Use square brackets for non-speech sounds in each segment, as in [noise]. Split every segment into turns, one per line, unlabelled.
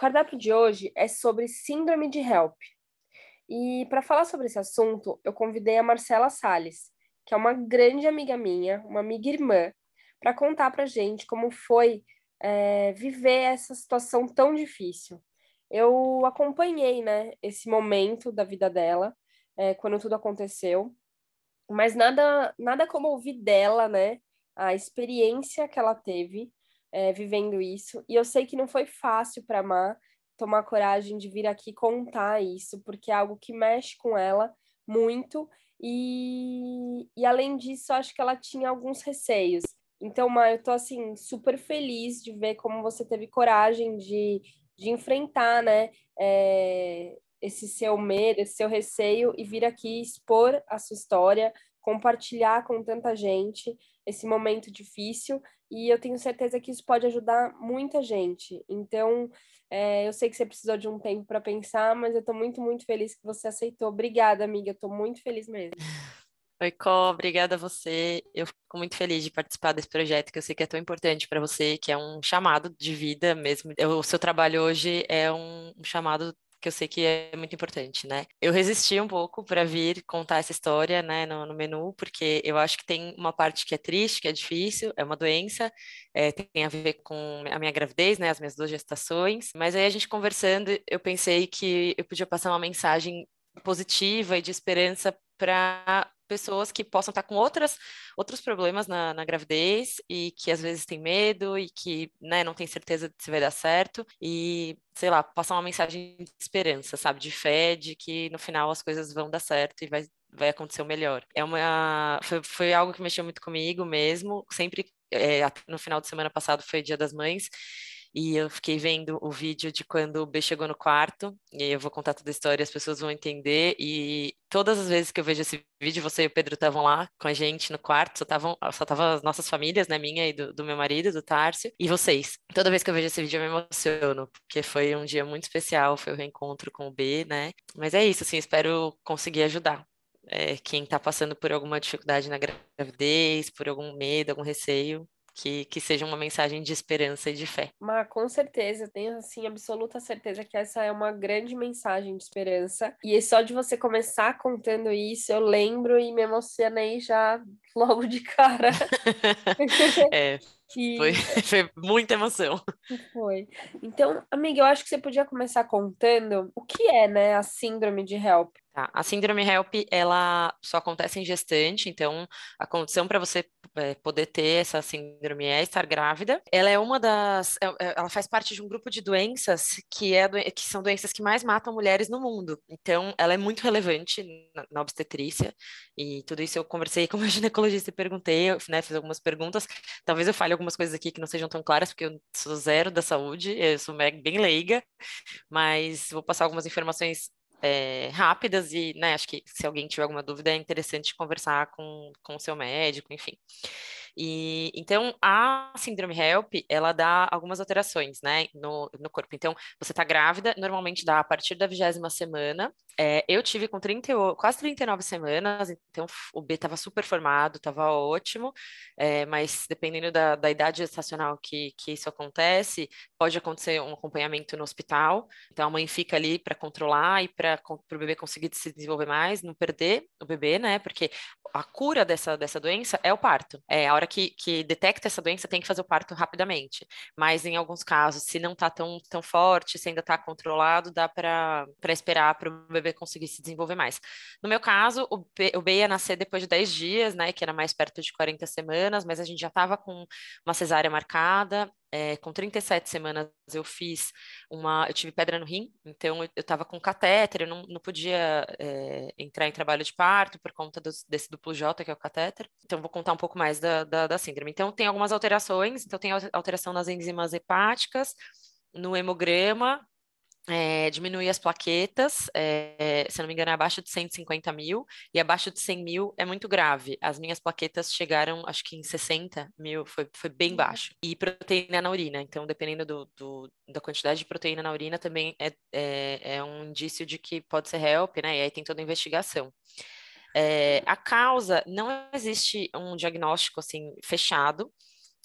Cardápio de hoje é sobre síndrome de HELP. E para falar sobre esse assunto, eu convidei a Marcela Sales, que é uma grande amiga minha, uma amiga irmã, para contar para gente como foi é, viver essa situação tão difícil. Eu acompanhei, né, esse momento da vida dela, é, quando tudo aconteceu, mas nada, nada como ouvir dela, né, a experiência que ela teve é, vivendo isso. E eu sei que não foi fácil para Má tomar coragem de vir aqui contar isso, porque é algo que mexe com ela muito. E, e além disso, acho que ela tinha alguns receios. Então, Má, eu tô assim super feliz de ver como você teve coragem de, de enfrentar, né, é, esse seu medo, esse seu receio e vir aqui expor a sua história, compartilhar com tanta gente esse momento difícil e eu tenho certeza que isso pode ajudar muita gente. Então, é, eu sei que você precisou de um tempo para pensar, mas eu estou muito, muito feliz que você aceitou. Obrigada, amiga, estou muito feliz mesmo.
Oi, Có, obrigada a você. Eu fico muito feliz de participar desse projeto que eu sei que é tão importante para você, que é um chamado de vida mesmo. O seu trabalho hoje é um chamado que eu sei que é muito importante, né? Eu resisti um pouco para vir contar essa história, né, no, no, menu, porque eu acho que tem uma parte que é triste, que é difícil, é uma doença, é, tem a ver com a minha gravidez, né, as minhas duas gestações, mas aí a gente conversando, eu pensei que eu podia passar uma mensagem positiva e de esperança para pessoas que possam estar com outras, outros problemas na, na, gravidez e que às vezes têm medo e que né, não tem certeza se vai dar certo. E, sei lá, passar uma mensagem de esperança, sabe, de fé, de que no final as coisas vão dar certo e vai, vai acontecer o melhor. É uma, foi, foi algo que mexeu muito comigo mesmo, sempre, é, no final de semana passado foi Dia das Mães, e eu fiquei vendo o vídeo de quando o B chegou no quarto, e eu vou contar toda a história, as pessoas vão entender, e todas as vezes que eu vejo esse vídeo, você e o Pedro estavam lá com a gente no quarto, só estavam só tava as nossas famílias, né, minha e do, do meu marido, do Tárcio, e vocês. Toda vez que eu vejo esse vídeo eu me emociono, porque foi um dia muito especial, foi o reencontro com o B, né, mas é isso, assim, espero conseguir ajudar. É, quem está passando por alguma dificuldade na gravidez, por algum medo, algum receio, que, que seja uma mensagem de esperança e de fé.
Mas com certeza, tenho assim absoluta certeza que essa é uma grande mensagem de esperança. E só de você começar contando isso, eu lembro e me emocionei já [laughs] logo de cara. [laughs]
é. Que... [laughs] Foi, foi muita emoção.
Foi. Então, amiga, eu acho que você podia começar contando o que é, né, a síndrome de HELP.
Tá. A síndrome HELP, ela só acontece em gestante, então a condição para você é, poder ter essa síndrome é estar grávida. Ela é uma das, é, é, ela faz parte de um grupo de doenças que, é, que são doenças que mais matam mulheres no mundo. Então, ela é muito relevante na, na obstetrícia e tudo isso eu conversei [laughs] com uma ginecologista e perguntei, né, fiz algumas perguntas. Talvez eu fale algumas coisas aqui que não sejam tão claras, porque eu sou zero da saúde, eu sou bem leiga, mas vou passar algumas informações é, rápidas e, né, acho que se alguém tiver alguma dúvida é interessante conversar com, o seu médico, enfim. E então a síndrome HELP, ela dá algumas alterações, né, no, no corpo. Então, você está grávida, normalmente dá a partir da vigésima semana. É, eu tive com 30, quase 39 semanas, então o B estava super formado, estava ótimo, é, mas dependendo da, da idade gestacional que, que isso acontece, pode acontecer um acompanhamento no hospital. Então, a mãe fica ali para controlar e para o bebê conseguir se desenvolver mais, não perder o bebê, né, porque a cura dessa, dessa doença é o parto. É a hora que, que detecta essa doença, tem que fazer o parto rapidamente. Mas em alguns casos, se não está tão, tão forte, se ainda está controlado, dá para esperar para o bebê conseguir se desenvolver mais. No meu caso, o, B, o B ia nascer depois de 10 dias, né? Que era mais perto de 40 semanas, mas a gente já estava com uma cesárea marcada, é, com 37 semanas eu fiz uma, eu tive pedra no rim, então eu estava com catéter, eu não, não podia é, entrar em trabalho de parto por conta desse duplo J, que é o catéter. Então vou contar um pouco mais da, da, da síndrome. Então tem algumas alterações, então tem alteração nas enzimas hepáticas, no hemograma, é, diminuir as plaquetas, é, se não me engano, é abaixo de 150 mil, e abaixo de 100 mil é muito grave. As minhas plaquetas chegaram, acho que em 60 mil, foi, foi bem uhum. baixo. E proteína na urina, então, dependendo do, do da quantidade de proteína na urina, também é, é, é, um indício de que pode ser HELP, né? E aí tem toda a investigação. É, a causa, não existe um diagnóstico, assim, fechado,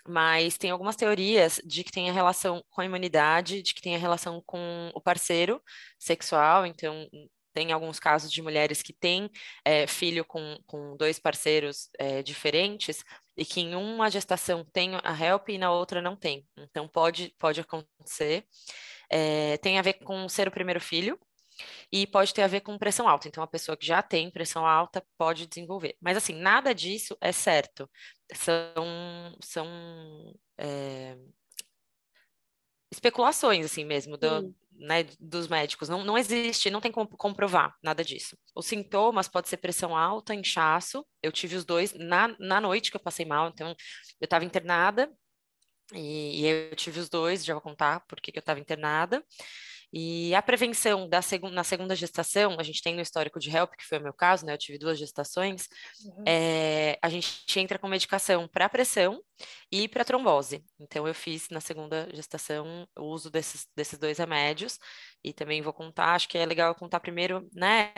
mas tem algumas teorias de que tem a relação com a imunidade, de que tem a relação com o parceiro sexual, então tem alguns casos de mulheres que têm é, filho com, com dois parceiros é, diferentes e que em uma gestação tem a HELP e na outra não tem. Então pode, pode acontecer. É, tem a ver com ser o primeiro filho, e pode ter a ver com pressão alta. Então, a pessoa que já tem pressão alta pode desenvolver. Mas, assim, nada disso é certo. São, são é, especulações, assim mesmo, do, né, dos médicos. Não, não existe, não tem como comprovar nada disso. Os sintomas pode ser pressão alta, inchaço. Eu tive os dois na, na noite que eu passei mal. Então, eu estava internada e, e, eu tive os dois, já vou contar por que eu estava internada. E a prevenção da seg na segunda gestação, a gente tem no histórico de HELP, que foi o meu caso, né? Eu tive duas gestações. Uhum. É, a gente entra com medicação para pressão e para trombose. Então, eu fiz na segunda gestação o uso desses, desses dois remédios. E também vou contar, acho que é legal contar primeiro, né,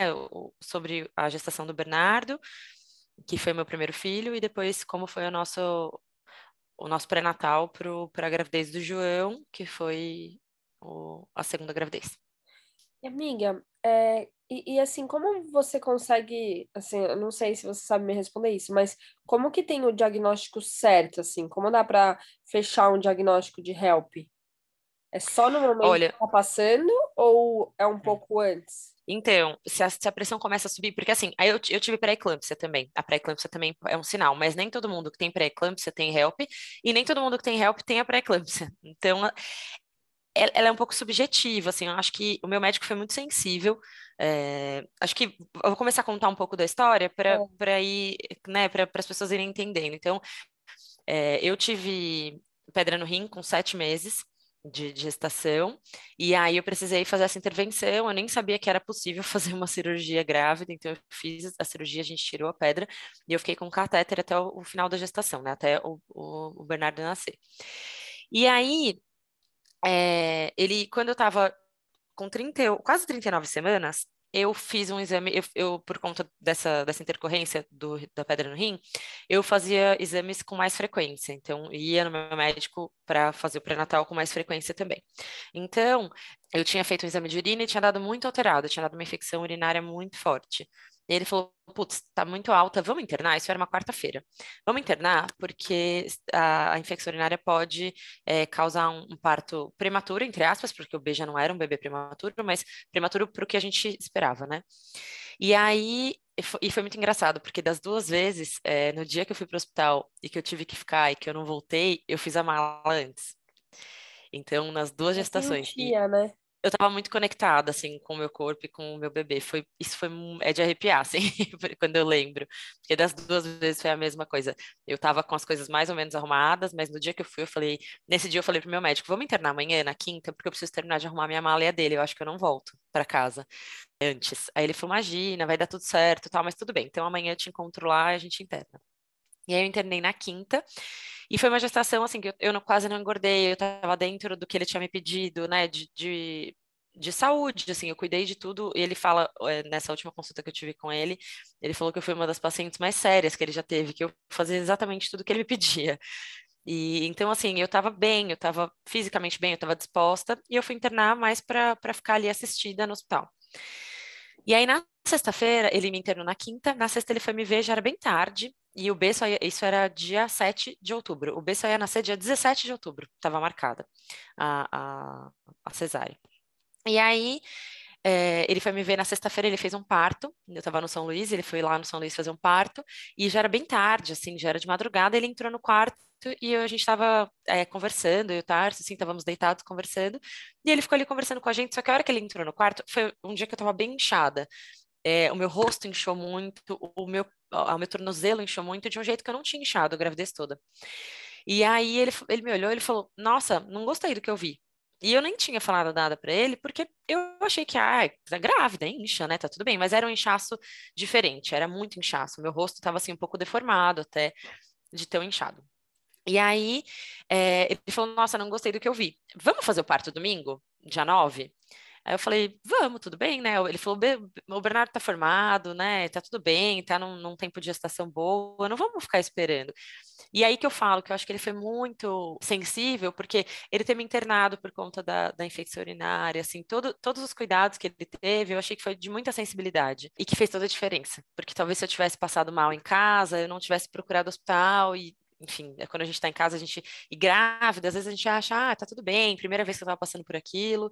sobre a gestação do Bernardo, que foi meu primeiro filho, e depois como foi o nosso o nosso pré-natal para a gravidez do João, que foi o, a segunda gravidez.
Amiga, é, e, e, assim, como você consegue, assim, eu não sei se você sabe me responder isso, mas como que tem o diagnóstico certo, assim? Como dá para fechar um diagnóstico de HELP? É só no momento Olha, que tá passando ou é um pouco antes?
Então, se a, se a, pressão começa a subir, porque assim, aí eu, eu tive pré-eclâmpsia também. A pré-eclâmpsia também é um sinal, mas nem todo mundo que tem pré-eclâmpsia tem HELP, e nem todo mundo que tem HELP tem a pré-eclâmpsia. [laughs] Então, ela é um pouco subjetiva, assim, eu acho que o meu médico foi muito sensível, é, acho que eu vou começar a contar um pouco da história para é. ir, né, para as pessoas irem entendendo. Então, é, eu tive pedra no rim com sete meses de, de gestação, e aí eu precisei fazer essa intervenção, eu nem sabia que era possível [laughs] fazer uma cirurgia grávida, então eu fiz a cirurgia, a gente tirou a pedra, e eu fiquei com catéter até o, o final da gestação, né, até o, o, o Bernardo nascer. E aí, é, ele, quando eu estava com 30, quase 39 semanas, eu fiz um exame, eu, eu, por conta dessa, dessa intercorrência do, da pedra no rim, eu fazia exames com mais frequência, então ia no meu médico para fazer o pré-natal com mais frequência também. Então, eu tinha feito um exame de urina e tinha dado muito alterado, tinha dado uma infecção urinária muito forte. E ele falou: putz, tá muito alta, vamos internar? Isso era uma quarta-feira. Vamos internar porque a, a infecção urinária pode é, causar um, um, parto prematuro, entre aspas, porque o B já não era um bebê prematuro, mas prematuro para o que a gente esperava, né? E aí, e foi muito engraçado, porque das duas vezes, é, no dia que eu fui para o hospital e que eu tive que ficar e que eu não voltei, eu fiz a mala antes. Então, nas duas gestações.
E, né?
Eu tava muito conectada, assim, com o meu corpo e com o meu bebê. Foi, isso foi, é de arrepiar, [laughs] assim, quando eu lembro. Porque das duas vezes foi a mesma coisa. Eu tava com as coisas mais ou menos arrumadas, mas no dia que eu fui, eu falei, nesse dia eu falei pro meu médico, vamos internar amanhã, na quinta, porque eu preciso terminar de arrumar minha mala e a dele, eu acho que eu não volto para casa antes. Aí ele falou, imagina, vai dar tudo certo, tal, mas tudo bem. Então amanhã eu te encontro lá e a gente interna. E aí eu internei na quinta, e foi uma gestação, assim, que eu, eu quase não engordei, eu estava dentro do que ele tinha me pedido, né, de, de, de, saúde, assim, eu cuidei de tudo, e ele fala, eh, nessa última consulta que eu tive com ele, ele falou que eu fui uma das pacientes mais sérias que ele já teve, que eu fazia exatamente tudo que ele me [laughs] pedia. E então, assim, eu estava bem, eu estava fisicamente bem, eu estava disposta, e eu fui internar mais para ficar ali assistida no hospital. E aí, na sexta-feira, ele me internou na quinta, na sexta ele foi me ver, já era bem tarde, e o B só ia, isso era dia 7 de outubro, o B só ia nascer dia 17 de outubro, estava marcada a, a, a cesárea. E aí, é, ele foi me ver na sexta-feira, ele fez um parto, eu estava no São Luís, ele foi lá no São Luís fazer um parto, e já era bem tarde, assim, já era de madrugada, ele entrou no quarto e a gente estava é, conversando, eu e o Tarso, assim, estávamos deitados conversando, e ele ficou ali conversando com a gente, só que a hora que ele entrou no quarto, foi um dia que eu estava bem inchada, é, o meu rosto inchou muito, o meu, o meu tornozelo inchou muito, de um jeito que eu não tinha inchado a gravidez toda. E aí ele, ele me olhou, ele falou, nossa, não gostei do que eu vi. E eu nem tinha falado nada para ele, porque eu achei que, ah, tá grávida, incha, né? Tá tudo bem. Mas era um inchaço diferente, era muito inchaço. Meu rosto estava assim um pouco deformado até de um inchado. E aí é, ele falou: Nossa, não gostei do que eu vi. Vamos fazer o parto domingo, dia 9? Aí eu falei, vamos, tudo bem, né? Ele falou, o Bernardo tá formado, né? Tá tudo bem, tá num, num tempo de gestação boa, não vamos ficar esperando. E aí que eu falo que eu acho que ele foi muito sensível, porque ele ter me internado por conta da, da infecção urinária, assim, todo, todos os cuidados que ele teve, eu achei que foi de muita sensibilidade e que fez toda a diferença. Porque talvez se eu tivesse passado mal em casa, eu não tivesse procurado hospital e enfim, é quando a gente está em casa, a gente. E grávida, às vezes a gente acha, ah, tá tudo bem, primeira vez que eu estava passando por aquilo.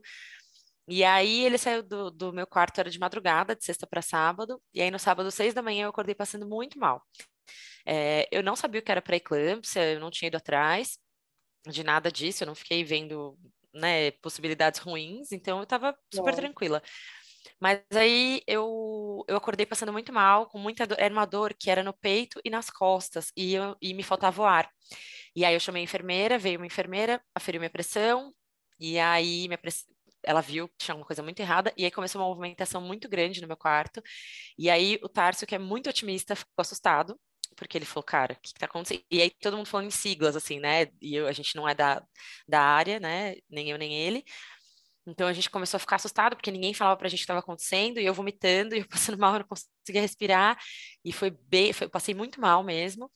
E aí ele saiu do, do meu quarto, era de madrugada, de sexta para sábado, e aí no sábado, seis da manhã, eu acordei passando muito mal. É, eu não sabia o que era pré-eclâmpsia, eu não tinha ido atrás de nada disso, eu não fiquei vendo né, possibilidades ruins, então eu estava super tranquila. Mas aí eu, eu acordei passando muito mal, com muita dor, era uma dor que era no peito e nas costas, e, eu, e me faltava o ar. E aí eu chamei a enfermeira, veio uma enfermeira, aferiu minha pressão, e aí minha ela viu que tinha alguma coisa muito errada, e aí começou uma movimentação muito grande no meu quarto. E aí o Tárcio, que é muito otimista, ficou assustado, porque ele falou, cara, o que, que tá acontecendo? E aí todo mundo falando em siglas, assim, né? E eu, a gente não é da, da área, né? Nem eu, nem ele. Então a gente começou a ficar assustado, porque ninguém falava pra gente o que estava acontecendo, e eu vomitando, [laughs] e eu passando mal, eu não conseguia respirar, e foi bem, foi, passei muito mal mesmo.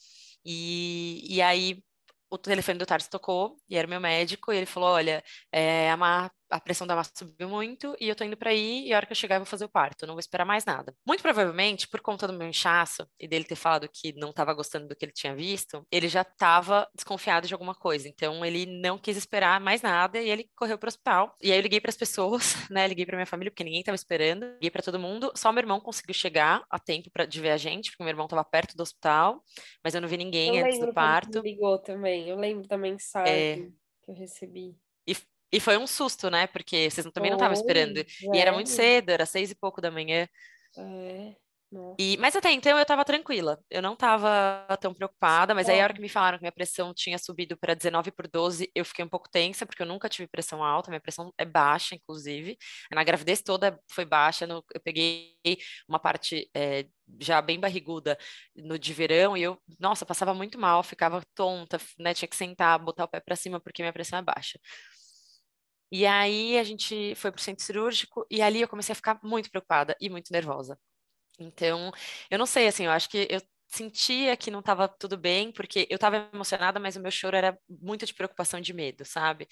E, e aí o telefone do Tarso tocou, e era meu médico, e ele falou: Olha, é, a Mar a pressão da massa subiu muito e eu tô indo para aí e a hora que eu chegar eu vou fazer o parto, não vou esperar mais nada. Muito provavelmente, por conta do meu inchaço e dele ter falado que não estava gostando do que ele tinha visto, ele já estava desconfiado de alguma coisa. Então ele não quis esperar mais nada e ele correu para o hospital. E aí eu liguei para as pessoas, [laughs] né? Liguei para minha família porque ninguém estava esperando. Liguei para todo mundo. Só meu irmão conseguiu chegar a tempo para de ver a gente, porque meu irmão estava perto do hospital, mas eu não vi ninguém eu antes do parto.
Ligou também. Eu lembro da mensagem é... que eu recebi.
E e foi um susto, né? Porque vocês também não estavam esperando. E era muito cedo, era seis e pouco da manhã.
É.
E, mas até então eu estava tranquila, eu não estava tão preocupada, mas aí a hora que me falaram que minha pressão tinha subido para 19 por 12, eu fiquei um pouco tensa, porque eu nunca tive pressão alta, minha pressão é baixa, inclusive. Na gravidez toda foi baixa, no, eu peguei uma parte é, já bem barriguda no de verão e eu, nossa, passava muito mal, ficava tonta, né? Tinha que sentar, botar o pé para cima porque minha pressão é baixa. E aí a gente foi para o centro cirúrgico e ali eu comecei a ficar muito preocupada e muito nervosa. Então, eu não sei, assim, eu acho que eu sentia que não estava tudo bem, porque eu estava emocionada, mas o meu choro era muito de preocupação de medo, sabe?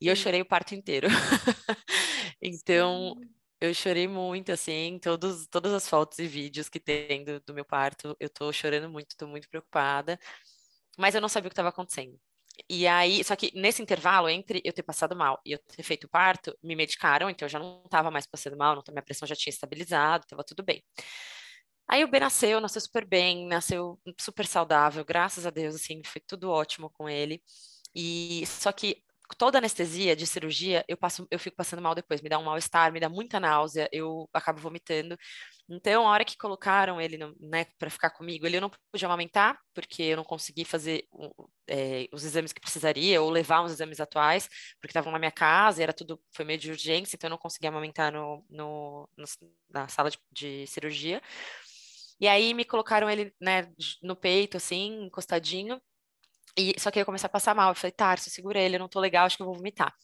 E eu chorei o parto inteiro. [laughs] então, eu chorei muito, assim, todos, todas as fotos e vídeos que tem do, do meu parto, eu tô chorando muito, tô muito preocupada, mas eu não sabia o que estava acontecendo. E aí, só que nesse intervalo entre eu ter passado mal e eu ter feito parto, me medicaram, então eu já não estava mais passando mal, não, minha pressão já tinha estabilizado, estava tudo bem. Aí o B nasceu, nasceu super bem, nasceu super saudável, graças a Deus, assim, foi tudo ótimo com ele. E só que toda anestesia de cirurgia, eu passo, eu fico passando mal depois, me dá um mal-estar, me dá muita náusea, eu acabo vomitando. Então, a hora que colocaram ele, né, para ficar comigo, ele eu não podia amamentar, porque eu não consegui fazer é, os exames que precisaria, ou levar uns exames atuais, porque estavam na minha casa, e era tudo, foi meio de urgência, então eu não conseguia amamentar no, no, no na sala de, de cirurgia. E aí me colocaram ele, né, no peito, assim, encostadinho, e, só que eu comecei a passar mal. Eu falei, Tarso, segura ele, eu não tô legal, acho que eu vou vomitar.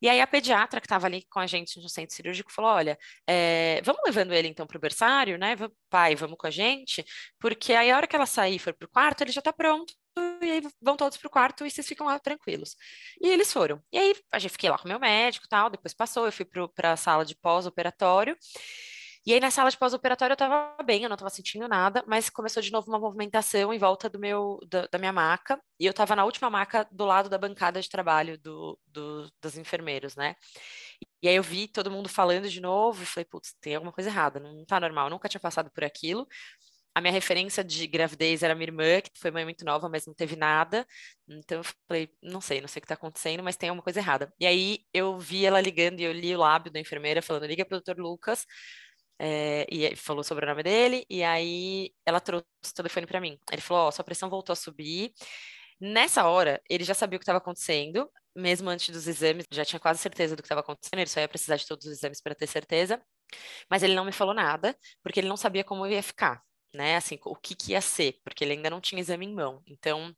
E aí a pediatra que estava ali com a gente no centro cirúrgico falou: olha, é, vamos levando ele então pro berçário, né? Pai, vamos com a gente, porque aí a hora que ela sair e for pro quarto, ele já tá pronto. E aí vão todos pro quarto e vocês ficam lá tranquilos. E eles foram. E aí a gente fiquei lá com o meu médico tal, depois passou, eu fui para a sala de pós-operatório. E aí na sala de pós-operatório eu tava bem, eu não tava sentindo nada, mas começou de novo uma movimentação em volta do meu, da, da minha maca, e eu tava na última maca do lado da bancada de trabalho do, do, dos enfermeiros, né? E aí eu vi todo mundo falando de novo e falei, putz, tem alguma coisa errada, não tá normal, eu nunca tinha passado por aquilo. A minha referência de gravidez era minha irmã, que foi mãe muito nova, mas não teve nada. Então eu falei, não sei, não sei o que tá acontecendo, mas tem alguma coisa errada. E aí eu vi ela ligando e eu li o lábio da enfermeira falando, liga pro doutor Lucas, é, e falou sobre o nome dele, e aí ela trouxe o telefone para mim. Ele falou: Ó, oh, sua pressão voltou a subir. Nessa hora, ele já sabia o que estava acontecendo, mesmo antes dos exames, já tinha quase certeza do que estava acontecendo, ele só ia precisar de todos os exames para ter certeza. Mas ele não me falou nada, porque ele não sabia como eu ia ficar, né? Assim, o que, que ia ser, porque ele ainda não tinha exame em mão. Então,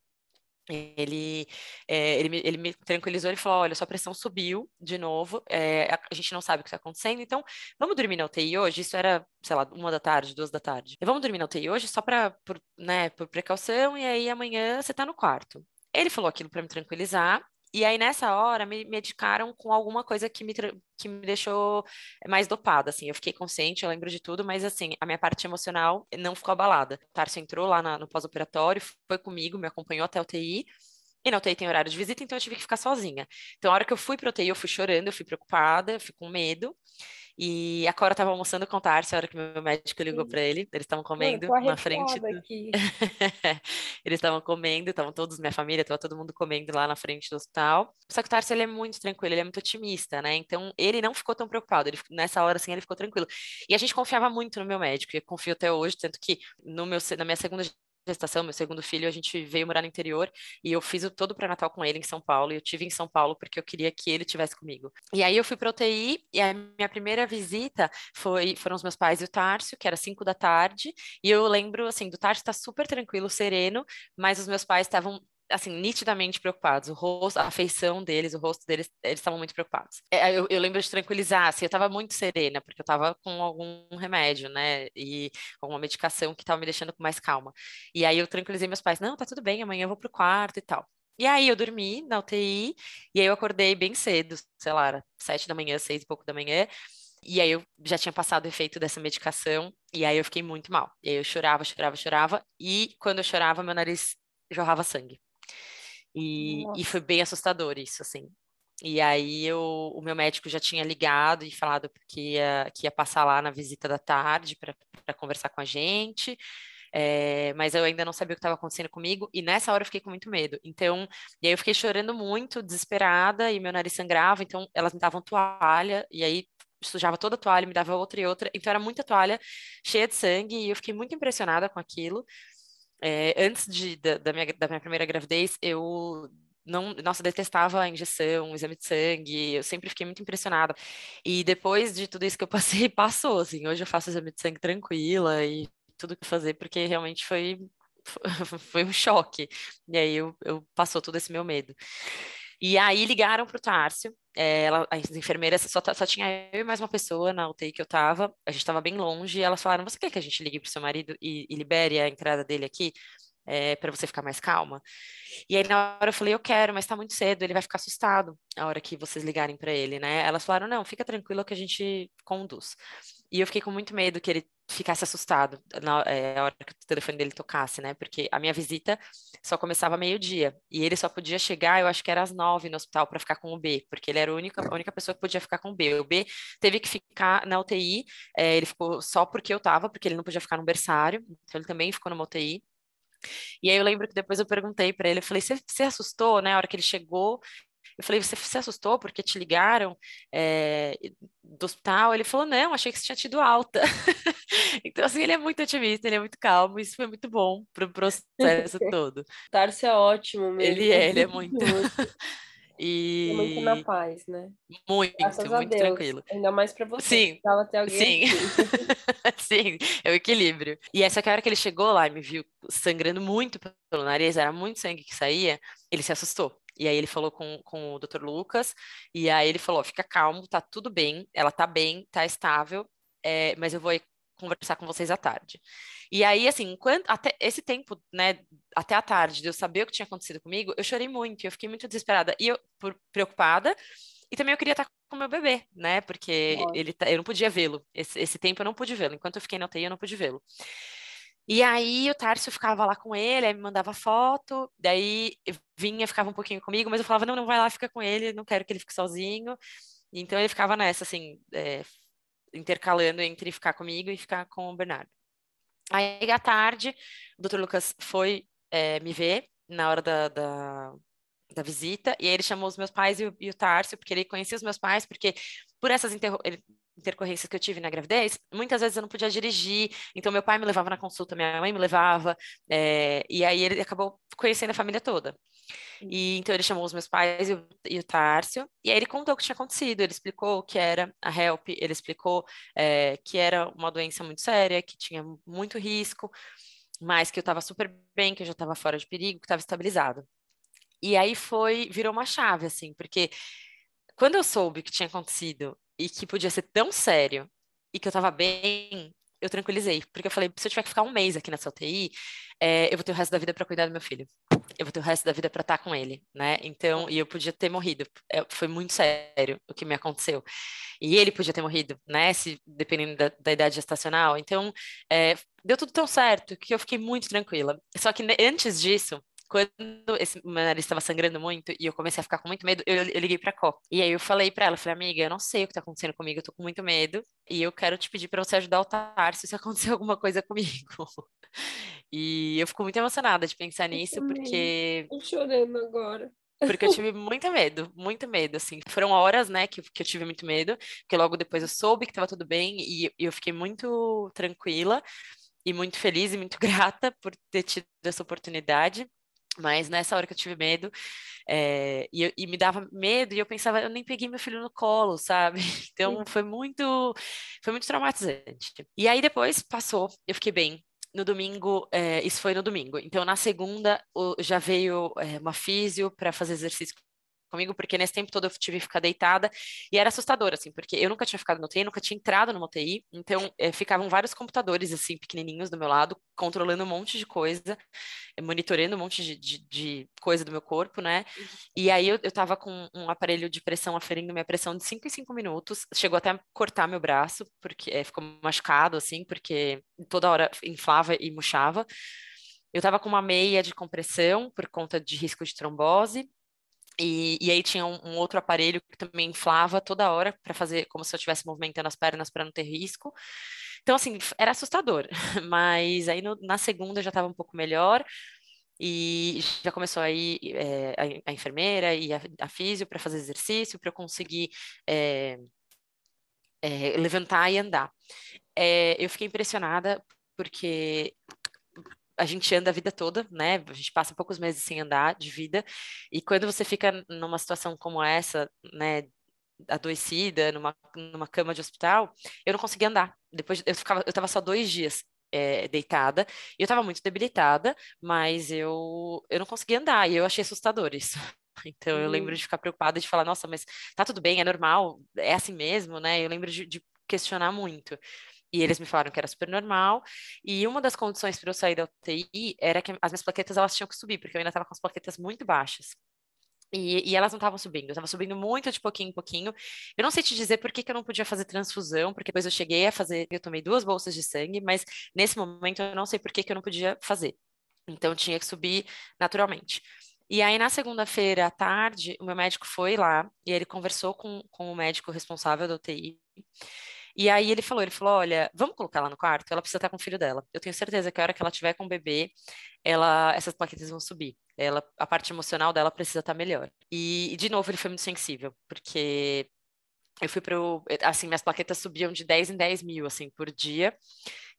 ele, é, ele, me, ele me tranquilizou, ele falou, olha, sua pressão subiu de novo, é, a, a, gente não sabe o que está acontecendo, então vamos dormir na UTI hoje? Isso era, sei lá, uma da tarde, duas da tarde. Vamos dormir na UTI hoje só para, né, por precaução, e aí amanhã você está no quarto. Ele falou aquilo para me tranquilizar, e aí, nessa hora, me medicaram com alguma coisa que me, que me deixou mais dopada, assim. Eu fiquei consciente, eu lembro de tudo, mas, assim, a minha parte emocional não ficou abalada. O Tarso entrou lá na, no pós-operatório, foi comigo, me acompanhou até a UTI. E na UTI tem horário de visita, então eu tive que ficar sozinha. Então, a hora que eu fui para UTI, eu fui chorando, eu fui preocupada, eu fui com medo. E a Cora estava almoçando com o Tarso, a hora que meu médico ligou para ele. Eles estavam comendo na frente. Do... [laughs] eles estavam comendo, estavam todos, minha família, estava todo mundo comendo lá na frente do hospital. Só que o Tarso, ele é muito tranquilo, ele é muito otimista, né? Então, ele não ficou tão preocupado. Ele, nessa hora, assim, ele ficou tranquilo. E a gente confiava muito no meu médico, e confio até hoje, tanto que no meu, na minha segunda gestação, meu segundo filho, a gente veio morar no interior e eu fiz o todo pré-natal com ele em São Paulo. E eu tive em São Paulo porque eu queria que ele tivesse comigo. E aí eu fui para UTI e a minha primeira visita foi foram os meus pais e o Tárcio, que era cinco da tarde. E eu lembro assim do Tárcio tá super tranquilo, sereno, mas os meus pais estavam assim, nitidamente preocupados. O rosto, a feição deles, o rosto deles, eles estavam muito preocupados. É, eu, eu, lembro de tranquilizar, assim, eu estava muito serena, porque eu estava com algum remédio, né, e alguma medicação que estava me deixando com mais calma. E aí eu tranquilizei meus pais, não, tá tudo bem, amanhã eu vou pro quarto e tal. E aí eu dormi na UTI, e aí eu acordei bem cedo, sei lá, era sete da manhã, seis e pouco da manhã, e aí eu já tinha passado o efeito dessa medicação, e aí eu fiquei muito mal. E aí eu chorava, chorava, chorava, e quando eu chorava, meu nariz jorrava sangue. E, e foi bem assustador isso, assim. E aí eu, o meu médico já tinha ligado e falado que ia, que ia passar lá na visita da tarde para conversar com a gente. É, mas eu ainda não sabia o que estava acontecendo comigo, e nessa hora eu fiquei com muito medo. Então, e aí eu fiquei chorando muito, desesperada, e meu nariz sangrava, então elas me davam toalha, e aí sujava toda a toalha, me dava outra e outra, então era muita toalha cheia de sangue, e eu fiquei muito impressionada com aquilo. É, antes de, da, da, minha, da minha primeira gravidez, eu não, nossa, detestava a injeção, o exame de sangue, eu sempre fiquei muito impressionada. E depois de tudo isso que eu passei, [laughs] passou, assim, hoje eu faço exame de sangue tranquila e tudo que fazer, porque realmente foi, [laughs] foi um choque. E aí eu, eu passou todo esse meu medo. E aí ligaram para o Tárcio, ela, as enfermeiras, só, só tinha eu e mais uma pessoa na UTI que eu estava, a gente estava bem longe, e elas falaram, você quer que a gente ligue para o seu marido e, e libere a entrada dele aqui? É, para você ficar mais calma. E aí na hora eu falei, eu quero, mas está muito cedo, ele vai ficar assustado a hora que vocês ligarem para ele, né? Elas falaram, não, fica tranquilo que a gente conduz. E eu fiquei com muito medo que ele ficasse assustado na é, hora que o telefone dele tocasse, né? Porque a minha visita só começava meio-dia e ele só podia chegar, eu acho que era às nove no hospital para ficar com o B, porque ele era a única, a única pessoa que podia ficar com o B. O B teve que ficar na UTI, é, ele ficou só porque eu tava, porque ele não podia ficar no berçário, então ele também ficou numa UTI. E aí eu lembro que depois eu perguntei para ele, eu falei, você assustou, né? A hora que ele chegou, eu falei, você se assustou porque te ligaram é, do hospital? Ele falou, não, achei que você tinha tido alta. [laughs] então, assim, ele é muito otimista, ele é muito calmo, isso foi muito bom para o processo [laughs] todo.
Tarso é ótimo mesmo.
Ele é, ele é muito. [laughs]
E... É muito na paz, né?
Muito, Graças muito tranquilo.
Ainda mais para você.
Sim.
Ter alguém
sim. sim, é o equilíbrio. E essa que a hora que ele chegou lá e me viu sangrando muito pelo nariz, era muito sangue que saía, ele se assustou. E aí ele falou com, com o Dr. Lucas, e aí ele falou: fica calmo, tá tudo bem, ela tá bem, tá estável, é, mas eu vou conversar com vocês à tarde. E aí, assim, enquanto, até esse tempo, né, até a tarde, de eu saber o que tinha acontecido comigo, eu chorei muito, eu fiquei muito desesperada, e eu, por, preocupada, e também eu queria estar com meu bebê, né, porque ele, tá, eu não podia vê-lo, esse, esse tempo eu não pude vê-lo, enquanto eu fiquei na UTI eu não pude vê-lo. E aí o Tárcio ficava lá com ele, aí me mandava foto, daí vinha, ficava um pouquinho comigo, mas eu falava, não, não vai lá, fica com ele, não quero que ele fique sozinho. Então ele ficava nessa, assim, é, intercalando entre ficar comigo e ficar com o Bernardo. Aí à tarde, o doutor Lucas foi é, me ver na hora da, da, da, visita, e aí ele chamou os meus pais e o, e o Tárcio, porque ele conhecia os meus pais, porque por essas ele intercorrências que eu tive na gravidez, muitas vezes eu não podia dirigir, então meu pai me levava na consulta, minha mãe me levava, é, e aí ele acabou conhecendo a família toda. E então ele chamou os meus pais e o, e o Tárcio, e aí ele contou o que tinha acontecido, ele explicou o que era a HELP, ele explicou é, que era uma doença muito séria, que tinha muito risco, mas que eu estava super bem, que eu já estava fora de perigo, que estava estabilizado. E aí foi, virou uma chave, assim, porque quando eu soube que tinha acontecido e que podia ser tão sério e que eu estava bem, eu tranquilizei, porque eu falei, se eu tiver que ficar um mês aqui nessa UTI, é, eu vou ter o resto da vida para cuidar do meu filho. Eu vou ter o resto da vida para estar com ele, né? Então, e eu podia ter morrido. É, foi muito sério o que me aconteceu. E ele podia ter morrido, né? Se, dependendo da, da idade gestacional. Então, é, deu tudo tão certo que eu fiquei muito tranquila. Só que antes disso, quando esse meu nariz estava sangrando muito e eu comecei a ficar com muito medo, eu, eu liguei pra Có. E aí eu falei para ela, falei, amiga, eu não sei o que tá acontecendo comigo, eu tô com muito medo e eu quero te pedir para você ajudar o Tarso se acontecer [laughs] alguma coisa comigo. e eu fico muito emocionada de pensar nisso, porque...
Tô chorando agora.
Porque eu tive [laughs] muito medo, muito medo, assim. Foram horas, né, que, que eu tive muito medo, porque logo depois eu soube que estava tudo bem e, e eu fiquei muito tranquila e muito feliz e muito [laughs] grata por ter tido essa oportunidade. Mas nessa hora que eu tive medo, é, e, e, me dava medo, e eu pensava, eu nem peguei meu filho no colo, [laughs] sabe? Então foi muito, foi muito traumatizante. E aí depois passou, eu fiquei bem. No domingo, é, isso foi no domingo. Então na segunda já veio é, uma físio para fazer exercício comigo, porque nesse tempo todo eu tive que ficar deitada e era assustador, assim, porque eu nunca tinha ficado no UTI, nunca tinha entrado no UTI, então é, ficavam vários computadores, assim, pequenininhos do meu lado, controlando um monte de coisa, eh, monitorando um monte de, de, de coisa do meu corpo, né? E aí eu, eu tava com um aparelho de pressão aferindo minha pressão de 5 em 5 minutos, chegou até a cortar meu braço, porque é, ficou machucado, assim, porque toda hora inflava e murchava. Eu tava com uma meia de compressão por conta de risco de trombose, e, e, aí tinha um, um, outro aparelho que também inflava toda hora para fazer como se eu estivesse movimentando as pernas para não ter risco. Então, assim, era assustador. [laughs] Mas aí no, na segunda já estava um pouco melhor e já começou aí é, a, a, enfermeira e a, a físio para fazer exercício, para eu conseguir é, é, levantar e andar. eu fiquei impressionada porque a gente anda a vida toda, né? A gente passa poucos meses sem andar de vida, e quando você fica numa situação como essa, né, adoecida, numa, numa cama de hospital, eu não conseguia andar. Depois eu ficava, eu estava só dois dias é, deitada, e eu estava muito debilitada, mas eu, eu não conseguia andar, e eu achei assustador isso. [laughs] Então, eu lembro uhum. de ficar preocupada de falar, nossa, mas tá tudo bem, é normal, é assim mesmo, né? Eu lembro de, de questionar muito. E eles me falaram que era super normal. E uma das condições para eu sair da UTI era que as minhas plaquetas elas tinham que subir, porque eu ainda estava com as plaquetas muito baixas. E, e, elas não estavam subindo, estava subindo muito de pouquinho em pouquinho. Eu não sei te dizer por que, que eu não podia fazer transfusão, porque depois eu cheguei a fazer, eu tomei duas bolsas de sangue, mas nesse momento eu não sei por que, que eu não podia fazer. Então tinha que subir naturalmente. E aí, na segunda-feira à tarde, o meu médico foi lá e ele conversou com, com o médico responsável da UTI. E aí ele falou, ele falou, olha, vamos colocar ela no quarto, ela precisa estar com o filho dela. Eu tenho certeza que a hora que ela tiver com o bebê, ela, essas plaquetas vão subir. Ela, a parte emocional dela precisa estar melhor. E, de novo, ele foi muito sensível, porque eu fui pro, assim, minhas plaquetas subiam de 10 em 10 mil, assim, por dia.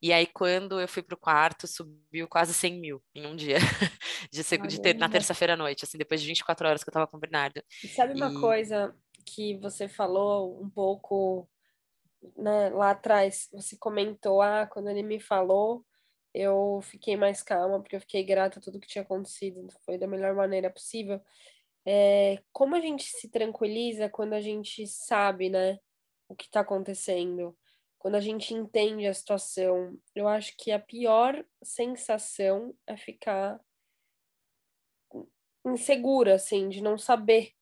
E aí, quando eu fui pro quarto, subiu quase 100 mil em um dia, [laughs] de, de ter, na terça-feira à noite, assim, depois de 24 horas que eu tava com o Bernardo.
E sabe uma e... coisa que você falou um pouco né, lá atrás, você comentou, ah, quando ele me falou, eu fiquei mais calma, porque eu fiquei grata a tudo que tinha acontecido, foi da melhor maneira possível. É, como a gente se tranquiliza quando a gente sabe, né, o que está acontecendo, quando a gente entende a situação. Eu acho que a pior sensação é ficar insegura, assim, de não saber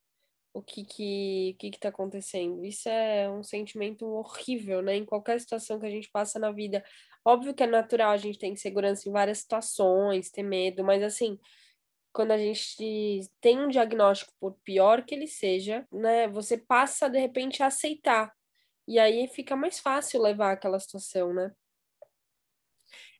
o que que, que que tá acontecendo. Isso é um sentimento horrível, né? Em qualquer situação que a gente passa na vida. Óbvio que é natural a gente ter insegurança em várias situações, ter medo, mas assim, quando a gente tem um diagnóstico, por pior que ele seja, né, você passa de repente a aceitar. E aí fica mais fácil levar aquela situação, né?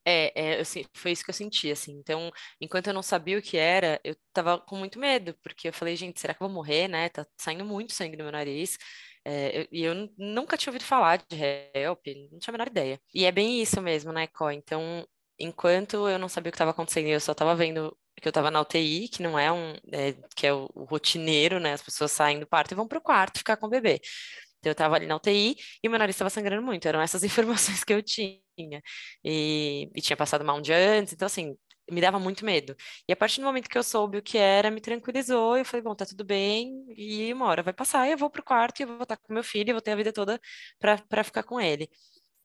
É, é eu, foi isso que eu senti, assim. Então, enquanto eu não sabia o que era, eu tava com muito medo, porque eu falei, gente, será que eu vou morrer, né? Tá saindo muito sangue do meu nariz. É, e eu, eu, nunca tinha ouvido falar de HELP, não tinha a menor ideia. E é bem isso mesmo, né, Có? Então, enquanto eu não sabia o que estava acontecendo, eu só estava vendo que eu estava na UTI, que não é um, é, que é o, o, rotineiro, né? As pessoas saem do parto e vão para o quarto ficar com o bebê. Então eu estava ali na UTI e meu nariz estava sangrando muito, eram essas [laughs] informações que eu tinha. E, e tinha passado mal um dia antes, então assim, me dava muito medo. E a partir do momento que eu soube o que era, me tranquilizou. Eu falei, bom, tá tudo bem, e uma hora vai passar, eu vou pro quarto eu vou estar com meu filho, e vou ter a vida toda para ficar com ele.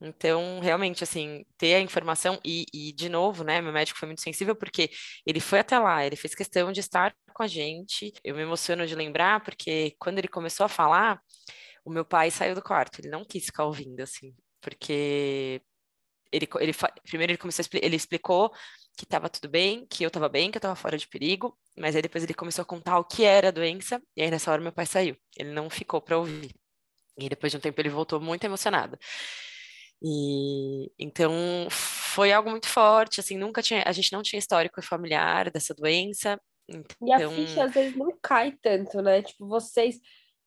Então, realmente, assim, ter a informação e, e, de novo, né, meu médico foi muito sensível porque ele foi até lá, ele fez questão de estar com a gente. Eu me emociono de lembrar porque quando ele começou a falar, o meu pai saiu do quarto, ele não quis ficar ouvindo, assim, porque ele, ele primeiro ele começou a, ele explicou que estava tudo bem, que eu estava bem, que eu estava fora de perigo, mas aí depois ele começou a contar o que era a doença, e aí nessa hora meu pai saiu. Ele não ficou para ouvir. E depois de um tempo ele voltou muito emocionado. E então foi algo muito forte, assim, nunca tinha, a gente não tinha histórico familiar dessa doença. Então...
E a então ficha às vezes não cai tanto, né? Tipo, vocês,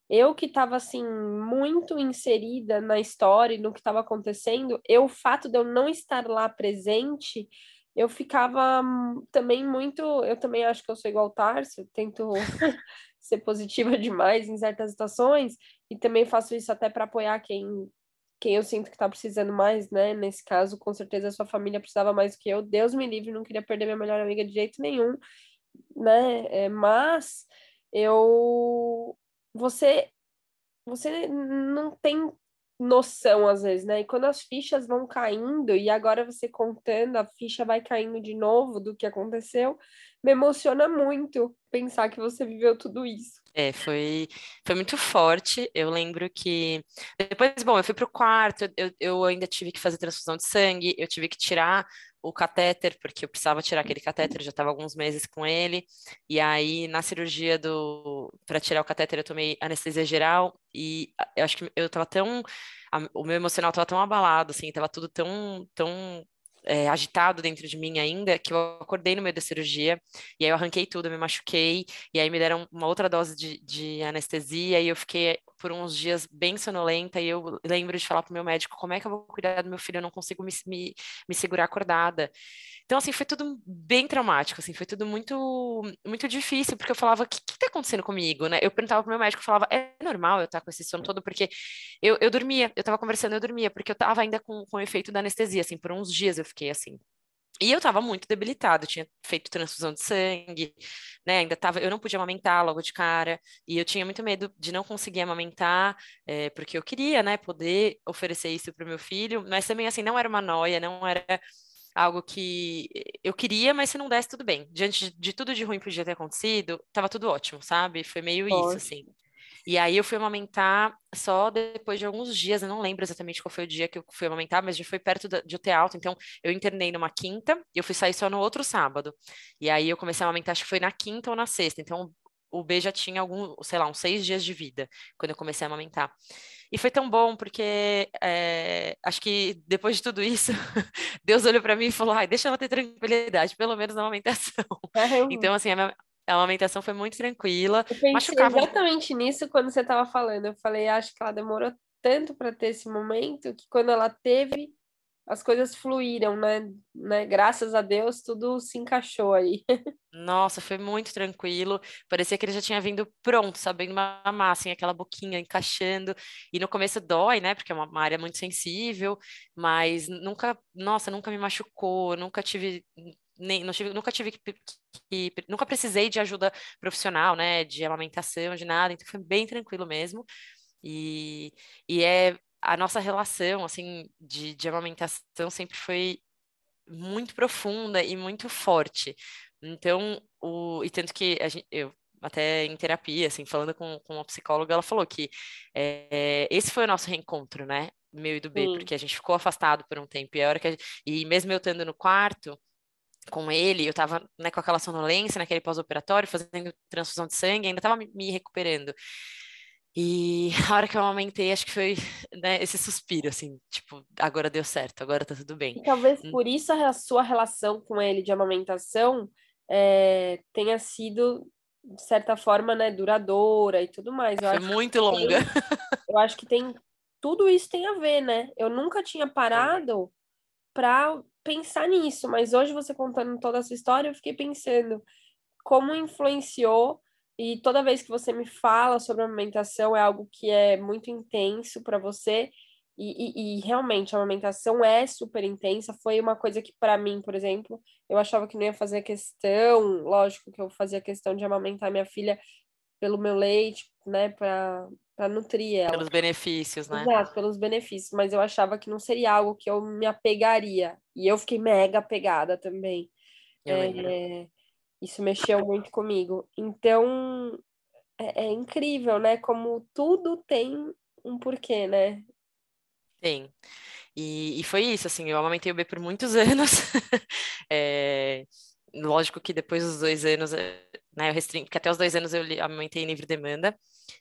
eu que estava assim muito inserida na história e no que estava acontecendo, eu o fato de eu não estar lá presente, eu ficava também muito, eu também acho que eu sou igual o Tarso, tento [laughs] ser positiva demais em certas situações e também faço isso até para apoiar quem quem eu sinto que tá precisando mais, né? Nesse caso, com certeza a sua família precisava mais do que eu. Deus me livre, não queria perder minha melhor amiga de jeito nenhum, né? É, mas eu você você não tem noção às vezes, né? E quando as fichas vão caindo e agora você contando, a ficha vai caindo de novo do que aconteceu, me emociona muito pensar que você viveu tudo isso.
É, foi, foi muito forte. Eu lembro que depois, bom, eu fui pro quarto, eu, eu ainda tive que fazer transfusão de sangue, eu tive que tirar o catéter, porque eu precisava tirar aquele catéter, já estava alguns meses com ele. E aí, na cirurgia do para tirar o catéter, eu tomei anestesia geral e eu acho que eu estava tão o meu emocional estava tão abalado, assim, estava tudo tão tão é, agitado dentro de mim ainda, que eu acordei no meio da cirurgia, e aí eu arranquei tudo, me machuquei, e aí me deram uma outra dose de, de anestesia, e eu fiquei por uns dias bem sonolenta, e eu lembro de falar pro meu médico, como é que eu vou cuidar do meu filho, eu não consigo me, me, me segurar acordada. Então, assim, foi tudo bem traumático, assim, foi tudo muito, muito difícil, porque eu falava, o que, que tá acontecendo comigo, né? Eu perguntava pro meu médico, falava, é normal eu estar com esse sono todo, porque eu, eu dormia, eu tava conversando, eu dormia, porque eu tava ainda com, com o efeito da anestesia, assim, por uns dias eu fiquei assim. E eu estava muito debilitada, tinha feito transfusão de sangue, né? Ainda tava, eu não podia amamentar logo de cara, e eu tinha muito medo de não conseguir amamentar, é, porque eu queria, né, poder oferecer isso para o meu filho, mas também assim não era uma noia, não era algo que eu queria, mas se não desse, tudo bem. Diante de, de tudo de ruim que podia ter acontecido, estava tudo ótimo, sabe? Foi meio isso, assim. E aí eu fui amamentar só depois de alguns dias, eu não lembro exatamente qual foi o dia que eu fui amamentar, mas já foi perto de eu ter alta, então eu internei numa quinta e eu fui sair só no outro sábado. E aí eu comecei a amamentar, acho que foi na quinta ou na sexta, então o B já tinha algum, sei lá, uns seis dias de vida quando eu comecei a amamentar. E foi tão bom porque é, acho que depois de tudo isso, [laughs] Deus olhou para mim e falou: ai, deixa ela ter tranquilidade, pelo menos na amamentação. É, então, assim, a minha, a amamentação foi muito tranquila.
Eu pensei machucava... exatamente nisso quando você estava falando. Eu falei, acho que ela demorou tanto para ter esse momento que quando ela teve, as coisas fluíram, né? né? Graças a Deus, tudo se encaixou aí. [laughs]
Nossa, foi muito tranquilo. Parecia que ele já tinha vindo pronto, sabendo mamar, assim, aquela boquinha encaixando. E no começo dói, né? Porque é uma área muito sensível, mas nunca, nossa, nunca me machucou, nunca tive nem, tive, nunca tive que, que, nunca precisei de ajuda profissional, né, de amamentação, de nada, então foi bem tranquilo mesmo. E, e é a nossa relação, assim, de, de amamentação sempre foi muito profunda e muito forte. Então, o, e tanto que gente, eu até em terapia, assim, falando com, com uma psicóloga, ela falou que é, esse foi o nosso reencontro, né? Meu e do B, Sim. porque a gente ficou afastado por um tempo. E, a hora que gente, e mesmo eu estando no quarto, com ele, eu estava né, com aquela sonolência naquele pós-operatório, fazendo transfusão de sangue, ainda estava me recuperando. E [laughs] a hora que eu aumentei, acho que foi né, esse suspiro, assim, tipo, agora deu certo, agora tá tudo bem.
E talvez hum. por isso a sua relação com ele de amamentação é, tenha sido, de certa forma, né, duradoura e tudo mais.
Eu foi muito longa.
Tem, [laughs] eu acho que tem tudo isso tem a ver, né? Eu nunca tinha parado para pensar nisso, mas hoje você contando toda essa história, eu fiquei pensando como influenciou e toda vez que você me fala sobre a amamentação é algo que é muito intenso para você e, e, e, realmente a amamentação é super intensa. Foi uma coisa que para mim, por exemplo, eu achava que não ia fazer questão, lógico que eu fazia questão de amamentar minha filha pelo meu leite, né, para para nutrir ela.
Pelos benefícios, né?
Exato, pelos benefícios, mas eu achava que não seria algo que eu me apegaria. E eu fiquei mega apegada também.
É,
isso mexeu muito comigo. Então, é, é, incrível, né? Como tudo tem um porquê, né?
Tem. E, e foi isso, assim, eu amamentei o B por muitos [laughs] anos. é, lógico que depois dos dois anos, é, né, eu restringo, porque até os dois anos eu amamentei em livre demanda,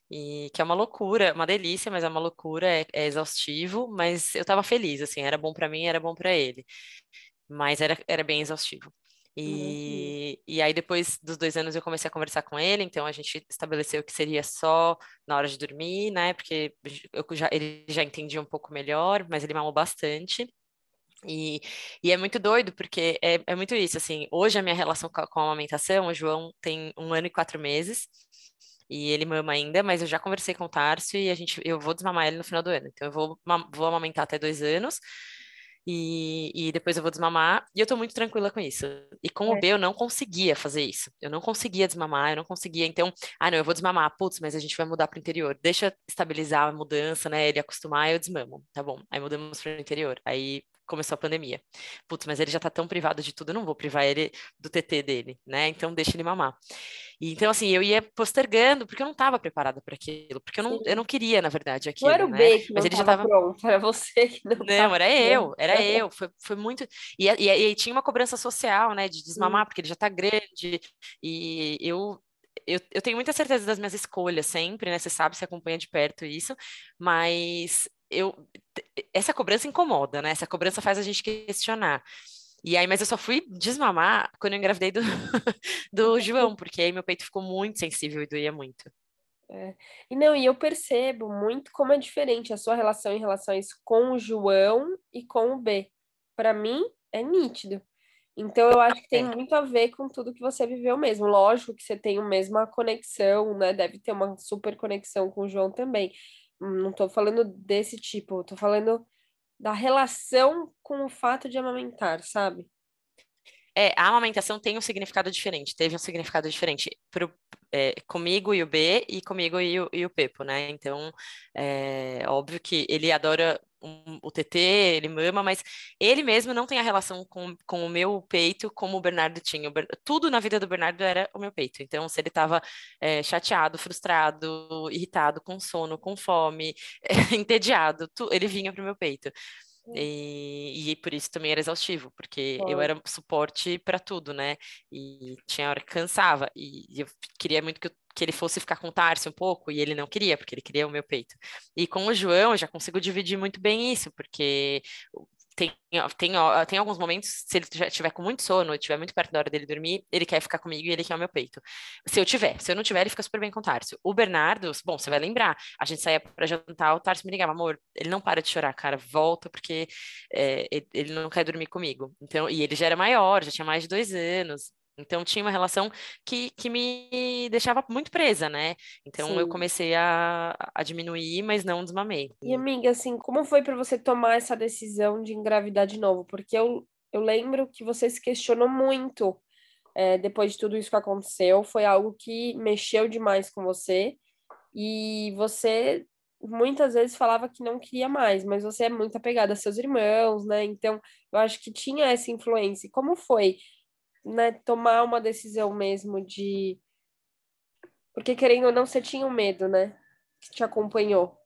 e que é uma loucura, uma delícia, mas é uma loucura, é, é exaustivo, mas eu tava feliz, assim, era bom para mim, era bom para ele, mas era, era bem exaustivo. E, uhum. e aí, depois dos dois anos, eu comecei a conversar com ele, então a gente estabeleceu que seria só na hora de dormir, né? Porque eu já, ele já entendia um pouco melhor, mas ele mamou bastante. E, e é muito doido, porque é, é muito isso, assim, hoje a minha relação com a, com a amamentação, o João tem um ano e quatro meses, e ele mama ainda, mas eu já conversei com o Tárcio e a gente, eu vou desmamar ele no final do ano. Então eu vou, vou amamentar até dois anos, e, e depois eu vou desmamar, e eu tô muito tranquila com isso. E com é. o B eu não conseguia fazer isso. Eu não conseguia desmamar, eu não conseguia. Então, ah, não, eu vou desmamar, putz, mas a gente vai mudar pro interior. Deixa estabilizar a mudança, né? Ele acostumar, eu desmamo. Tá bom. Aí mudamos pro interior. Aí começou a pandemia. Putz, mas ele já tá tão privado de tudo, eu não vou privar ele do TT dele, né? Então deixa ele mamar. E, então, assim, eu ia postergando, porque eu não estava preparada para aquilo, porque eu não, eu não queria, na verdade, aquilo.
Não era o
né?
B que mas ele já estava pronto, era você que não
Não, era eu, era eu, foi, foi muito... E, e, e, tinha uma cobrança social, né, de desmamar, porque ele já está grande, e eu eu, eu, tenho muita certeza das minhas escolhas sempre, né? Você sabe, você acompanha de perto isso, mas eu essa cobrança incomoda, né? Essa cobrança faz a gente questionar. E aí, mas eu só fui desmamar quando eu engravidei do, [laughs] do João, porque aí meu peito ficou muito sensível e doía muito.
É. E não, e eu percebo muito como é diferente a sua relação em relação a isso com o João e com o B. Para mim, é nítido. Então, eu acho que tem é. muito a ver com tudo que você viveu mesmo. Lógico que você tem a mesma conexão, né? Deve ter uma super conexão com o João também. Não estou falando desse tipo, estou falando da relação com o fato de amamentar, sabe?
É, a amamentação tem um significado diferente, teve um significado diferente pro, é, comigo e o B e comigo e o, e o Pepo, né? Então, é óbvio que ele adora um, o TT, ele mama, mas ele mesmo não tem a relação com, com o meu peito como o Bernardo tinha. O Ber... Tudo na vida do Bernardo era o meu peito. Então, se ele estava é, chateado, frustrado, irritado, com sono, com fome, [laughs] entediado, tu... ele vinha para o meu peito. Hum. E, e, por isso também era exaustivo, porque eu era suporte para tudo, né? E tinha hora que cansava, e eu queria muito que eu que ele fosse ficar com o Tarso um pouco, e ele não queria, porque ele queria o meu peito. E com o João, eu já consigo dividir muito bem isso, porque tem, tem, tem alguns momentos, se ele já estiver com muito sono, estiver muito perto da hora dele dormir, ele quer ficar comigo e ele quer o meu peito. Se eu tiver, se eu não tiver, ele fica super bem com o Tarso. O Bernardo, bom, você vai lembrar, a gente saía para jantar, o Tarso me ligava, amor, ele não para de chorar, cara, volta, porque é, ele não quer dormir comigo. Então, e ele já era maior, já tinha mais de dois anos, então tinha uma relação que, que me deixava muito presa, né? Então Sim. eu comecei a, a diminuir, mas não desmamei.
E amiga, assim, como foi para você tomar essa decisão de engravidar de novo? Porque eu, eu lembro que você se questionou muito é, depois de tudo isso que aconteceu. Foi algo que mexeu demais com você. E você muitas vezes falava que não queria mais, mas você é muito apegada a seus irmãos, né? Então, eu acho que tinha essa influência. Como foi né, tomar uma decisão mesmo de. Porque querendo ou não, você tinha um medo, né? Que te acompanhou.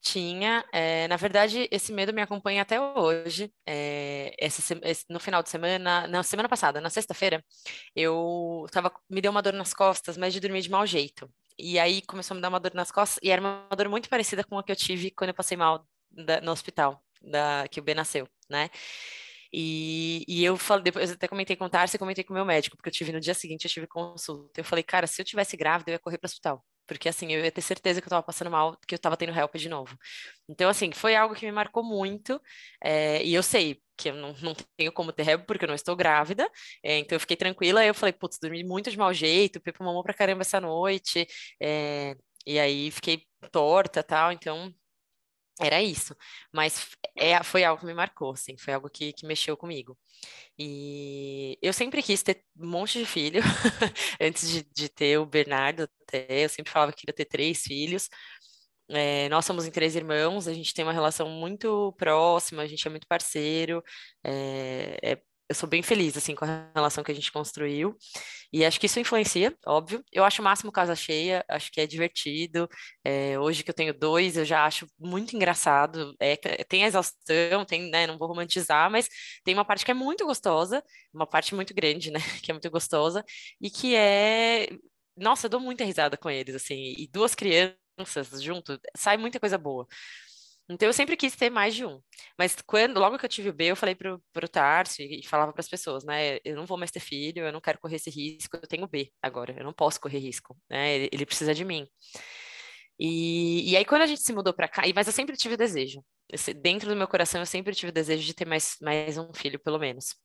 Tinha, é, na verdade, esse medo me acompanha até hoje. É, esse, no final de semana, na semana passada, na sexta-feira, eu tava, me deu uma dor nas costas, mas de dormir de mau jeito. E aí começou a me dar uma dor nas costas, e era uma dor muito parecida com a que eu tive quando eu passei mal da, no hospital, da, que o B nasceu, né? E, e eu falei, depois eu até comentei com o Tarso comentei com o meu médico, porque eu tive no dia seguinte, eu tive consulta. Eu falei, cara, se eu tivesse grávida, eu ia correr para o hospital. Porque assim, eu ia ter certeza que eu estava passando mal, que eu estava tendo help de novo. Então, assim, foi algo que me marcou muito. É, e eu sei, que eu não, não tenho como ter rebo porque eu não estou grávida, é, então eu fiquei tranquila, eu falei, putz, dormi muito de mau jeito, Pepe mamou pra caramba essa noite, é, e aí fiquei torta tal, então era isso. Mas é, foi algo que me marcou, assim, foi algo que, que mexeu comigo. E eu sempre quis ter um monte de filho, [laughs] antes de, de ter o Bernardo, até, eu sempre falava que queria ter três filhos, é, nós somos em três irmãos, a gente tem uma relação muito próxima, a gente é muito parceiro, é, é, eu sou bem feliz assim com a relação que a gente construiu e acho que isso influencia, óbvio. Eu acho o máximo casa cheia, acho que é divertido. É, hoje que eu tenho dois, eu já acho muito engraçado. É, tem a exaustão, tem, né, não vou romantizar, mas tem uma parte que é muito gostosa, uma parte muito grande, [laughs] né, que é muito gostosa e que é nossa, eu dou muita risada com eles, assim, e duas crianças junto, sai muita coisa boa. Então eu sempre quis ter mais de um. Mas quando, logo que eu tive o B, eu falei pro, pro Tarso e, falava para as pessoas, né? Eu não vou mais ter filho, eu não quero correr esse risco, eu tenho B agora, eu não posso correr risco, né? Ele, ele precisa de mim. E, e aí quando a gente se mudou para cá, mas eu sempre tive desejo. dentro do meu coração eu sempre tive desejo de ter mais, mais um filho, pelo menos.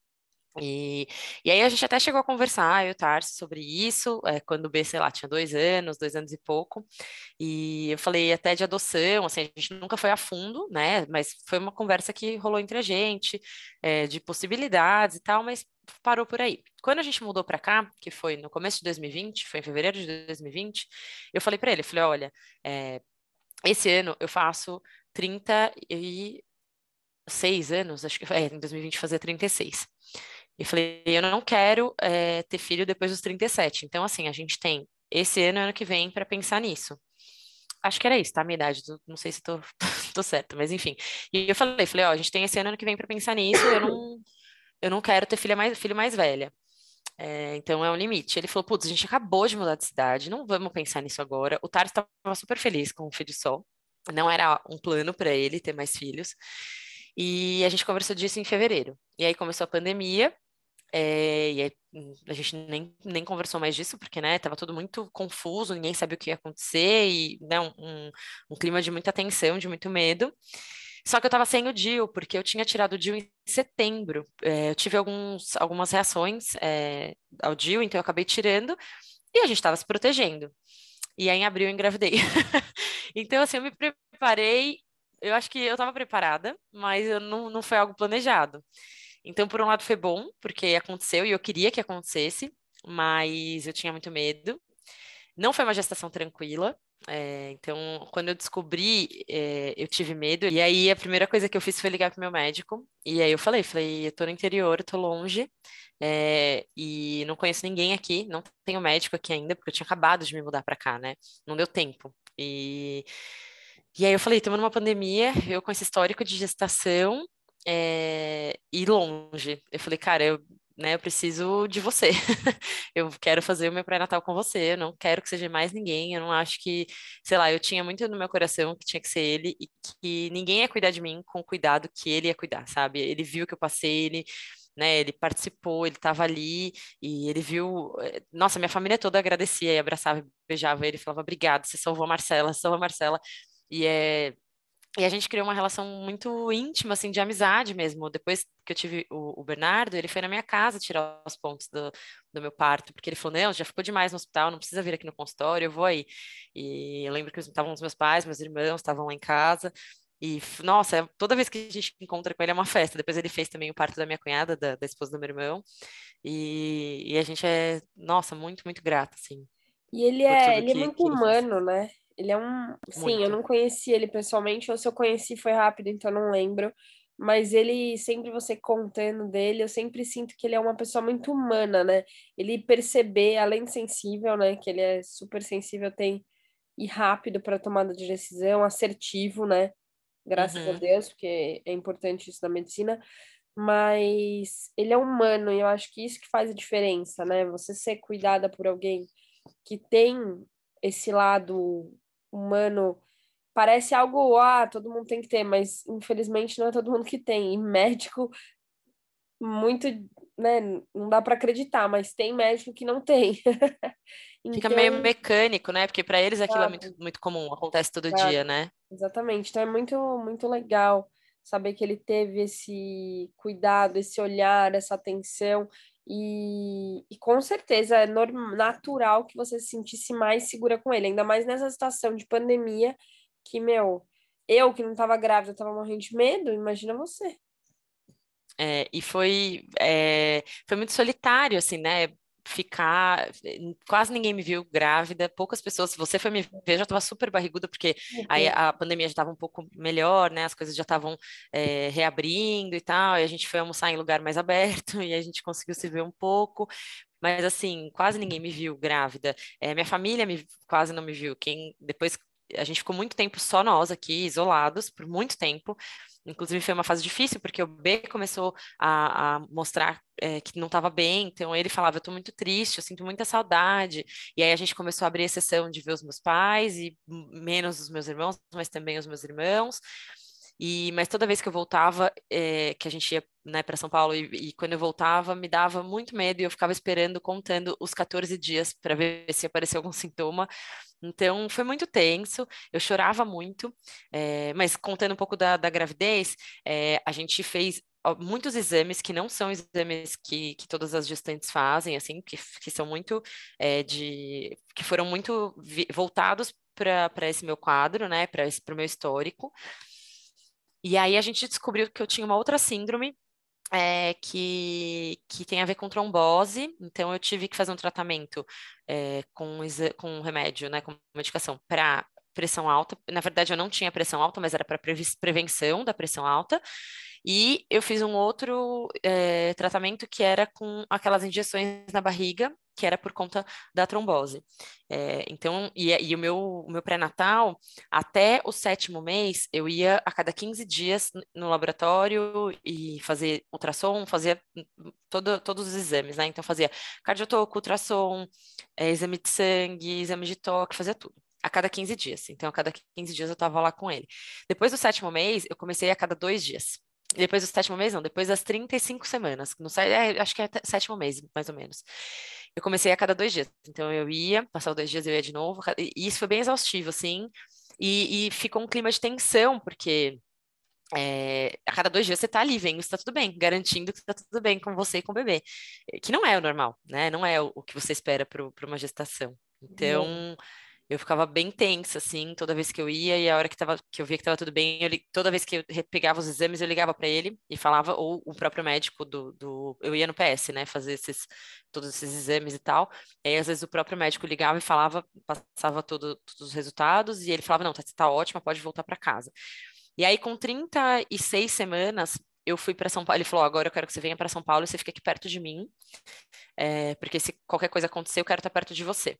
E, e aí a gente até chegou a conversar, eu e o Tarso, sobre isso, é, quando o B, sei lá, tinha dois anos, dois anos e pouco, e eu falei até de adoção, assim, a gente nunca foi a fundo, né, mas foi uma conversa que rolou entre a gente, é, de possibilidades e tal, mas parou por aí. Quando a gente mudou para cá, que foi no começo de 2020, foi em fevereiro de 2020, eu falei para ele, falei, olha, é, esse ano eu faço 36 anos, acho que é, em 2020 fazer 36. E falei, eu não quero é, ter filho depois dos 37. Então, assim, a gente tem esse ano e ano que vem para pensar nisso. Acho que era isso, tá? A minha idade, não sei se tô, [laughs] tô certa, mas enfim. E eu falei, falei, ó, a gente tem esse ano e ano que vem para pensar nisso, eu não, eu não quero ter filha mais, filho mais velha. É, então é um limite. Ele falou, putz, a gente acabou de mudar de cidade, não vamos pensar nisso agora. O Taro estava super feliz com o filho só. Não era um plano para ele ter mais filhos. E a gente conversou disso em fevereiro. E aí começou a pandemia, é, e aí, a gente nem, nem conversou mais disso, porque, né, tava tudo muito confuso, ninguém sabia o que ia acontecer, e, né, um, um, clima de muita tensão, de muito medo. Só que eu tava sem o DIL, porque eu tinha tirado o DIL em setembro. É, eu tive alguns, algumas reações é, ao DIL, então eu acabei tirando, e a gente tava se protegendo. E aí, em abril, eu engravidei. [laughs] então, assim, eu me preparei, eu acho que eu tava preparada, mas eu não, não foi algo planejado. Então, por um lado, foi bom, porque aconteceu e eu queria que acontecesse, mas eu tinha muito medo. Não foi uma gestação tranquila. É, então, quando eu descobri, é, eu tive medo. E aí, a primeira coisa que eu fiz foi ligar para o meu médico. E aí, eu falei: falei, eu tô no interior, eu tô longe. É, e não conheço ninguém aqui, não tenho médico aqui ainda, porque eu tinha acabado de me mudar para cá, né? Não deu tempo. E, e aí eu falei, estamos numa pandemia, eu com esse histórico de gestação, é, ir longe. Eu falei, cara, eu, né, eu preciso de você. [laughs] eu quero fazer o meu pré-natal com você, eu não quero que seja mais ninguém. Eu não acho que, sei lá, eu tinha muito no meu coração que tinha que ser ele e que ninguém ia cuidar de mim com o cuidado que ele ia cuidar, sabe? Ele viu que eu passei, ele né, ele participou, ele estava ali e ele viu. Eh, nossa, minha família toda agradecia e abraçava, beijava ele, falava obrigado, você salvou a Marcela, salvou a Marcela. E é, e a gente criou uma relação muito íntima, assim, de amizade mesmo. Depois que eu tive o, o Bernardo, ele foi na minha casa tirar os pontos do, do, meu parto, porque ele falou, não, já ficou demais no hospital, não precisa vir aqui no consultório, eu vou aí. E eu lembro que estavam os meus pais, meus irmãos, estavam lá em casa. E, nossa, toda vez que a gente encontra com ele é uma festa. Depois ele fez também o parto da minha cunhada, da, da esposa do meu irmão. E, e, a gente é, nossa, muito, muito grata, assim.
E ele é, ele é muito humano, né? Ele é um. Sim, Muito. eu não conheci ele pessoalmente, ou se eu conheci foi rápido, então não lembro. Mas ele, sempre você contando dele, eu sempre sinto que ele é uma pessoa muito humana, né? Ele perceber, além de sensível, né? Que ele é super sensível, tem e rápido para tomada de decisão, assertivo, né? Graças uhum. a Deus, porque é importante isso na medicina. Mas ele é humano e eu acho que isso que faz a diferença, né? Você ser cuidada por alguém que tem esse lado humano parece algo, ah, todo mundo tem que ter, mas infelizmente não é todo mundo que tem. E médico, muito, né, não dá para acreditar, mas tem médico que não tem.
então, [laughs] Fica meio mecânico, né? Porque para eles aquilo é muito, muito comum, acontece todo dia, né?
Exatamente. Então é muito, muito legal saber que ele teve esse cuidado, esse olhar, essa atenção. E, e com certeza é normal, natural que você se sentisse mais segura com ele, ainda mais nessa situação de pandemia que, meu, eu que não estava grávida, estava morrendo de medo, imagina você.
É, e foi, é, foi muito solitário, assim, né? Ficar. Quase ninguém me viu grávida, poucas pessoas. Se você foi me ver, já estava super barriguda, porque uhum. aí a pandemia já estava um pouco melhor, né? As coisas já estavam é, reabrindo e tal, e a gente foi almoçar em lugar mais aberto [laughs] e a gente conseguiu se ver um pouco. Mas assim, quase ninguém me viu grávida. É, minha família me, quase não me viu. Quem depois a gente ficou muito tempo só nós aqui, isolados, por muito tempo. Inclusive foi uma fase difícil, porque o B começou a, a mostrar é, que não estava bem, então ele falava, eu estou muito triste, eu sinto muita saudade. E aí a gente começou a abrir exceção de ver os meus pais, e menos os meus irmãos, mas também os meus irmãos. E, mas toda vez que eu voltava, é, que a gente ia né, para São Paulo, e, e, quando eu voltava, me dava muito medo e eu ficava esperando, contando os 14 dias para ver se apareceu algum [laughs] sintoma. Então, foi muito tenso, eu chorava muito, é, mas contando um pouco da, da gravidez, é, a gente fez muitos exames que não são exames que, que todas as gestantes fazem, assim, que, que são muito de. que foram muito voltados para esse meu quadro, né, para o meu histórico. E aí a gente descobriu que eu tinha uma outra síndrome é, que, que tem a ver com trombose, então eu tive que fazer um tratamento é, com, com remédio, né, com medicação para pressão alta. Na verdade, eu não tinha pressão alta, mas era para prevenção da pressão alta. E eu fiz um outro é, tratamento que era com aquelas injeções na barriga, que era por conta da trombose. É, então, e, e, o meu, o meu pré-natal, até o sétimo mês, eu ia a cada 15 dias no laboratório e fazer ultrassom, fazia todo, todos os exames, né? Então, fazia cardiotoco, ultrassom, é, exame de sangue, exame de toque, fazia tudo a cada 15 dias. Então, a cada 15 dias eu estava lá com ele. Depois do sétimo mês, eu comecei a cada dois dias depois do sétimo mês, não, depois das 35 semanas, no, é, acho que é sétimo mês, mais ou menos. Eu comecei a cada dois dias, então eu ia, passava dois dias eu ia de novo, e isso foi bem exaustivo, assim, e, e ficou um clima de tensão, porque é, a cada dois dias você tá ali vendo se tá tudo bem, garantindo que tá tudo bem com você e com o bebê, que não é o normal, né? Não é o, o que você espera para uma gestação. Então, uhum eu ficava bem tensa, assim, toda vez que eu ia, e a hora que, tava, que eu via que estava tudo bem, eu, toda vez que eu pegava os exames, eu ligava para ele e falava, ou o próprio médico do, do. Eu ia no PS, né, fazer esses, todos esses exames e tal. E aí, às vezes, o próprio médico ligava e falava, passava todo, todos os resultados, e ele falava: não, tá, tá ótima, pode voltar para casa. E aí, com 36 semanas, eu fui para São Paulo. Ele falou: agora eu quero que você venha para São Paulo e você fique aqui perto de mim, é, porque se qualquer coisa acontecer, eu quero estar perto de você.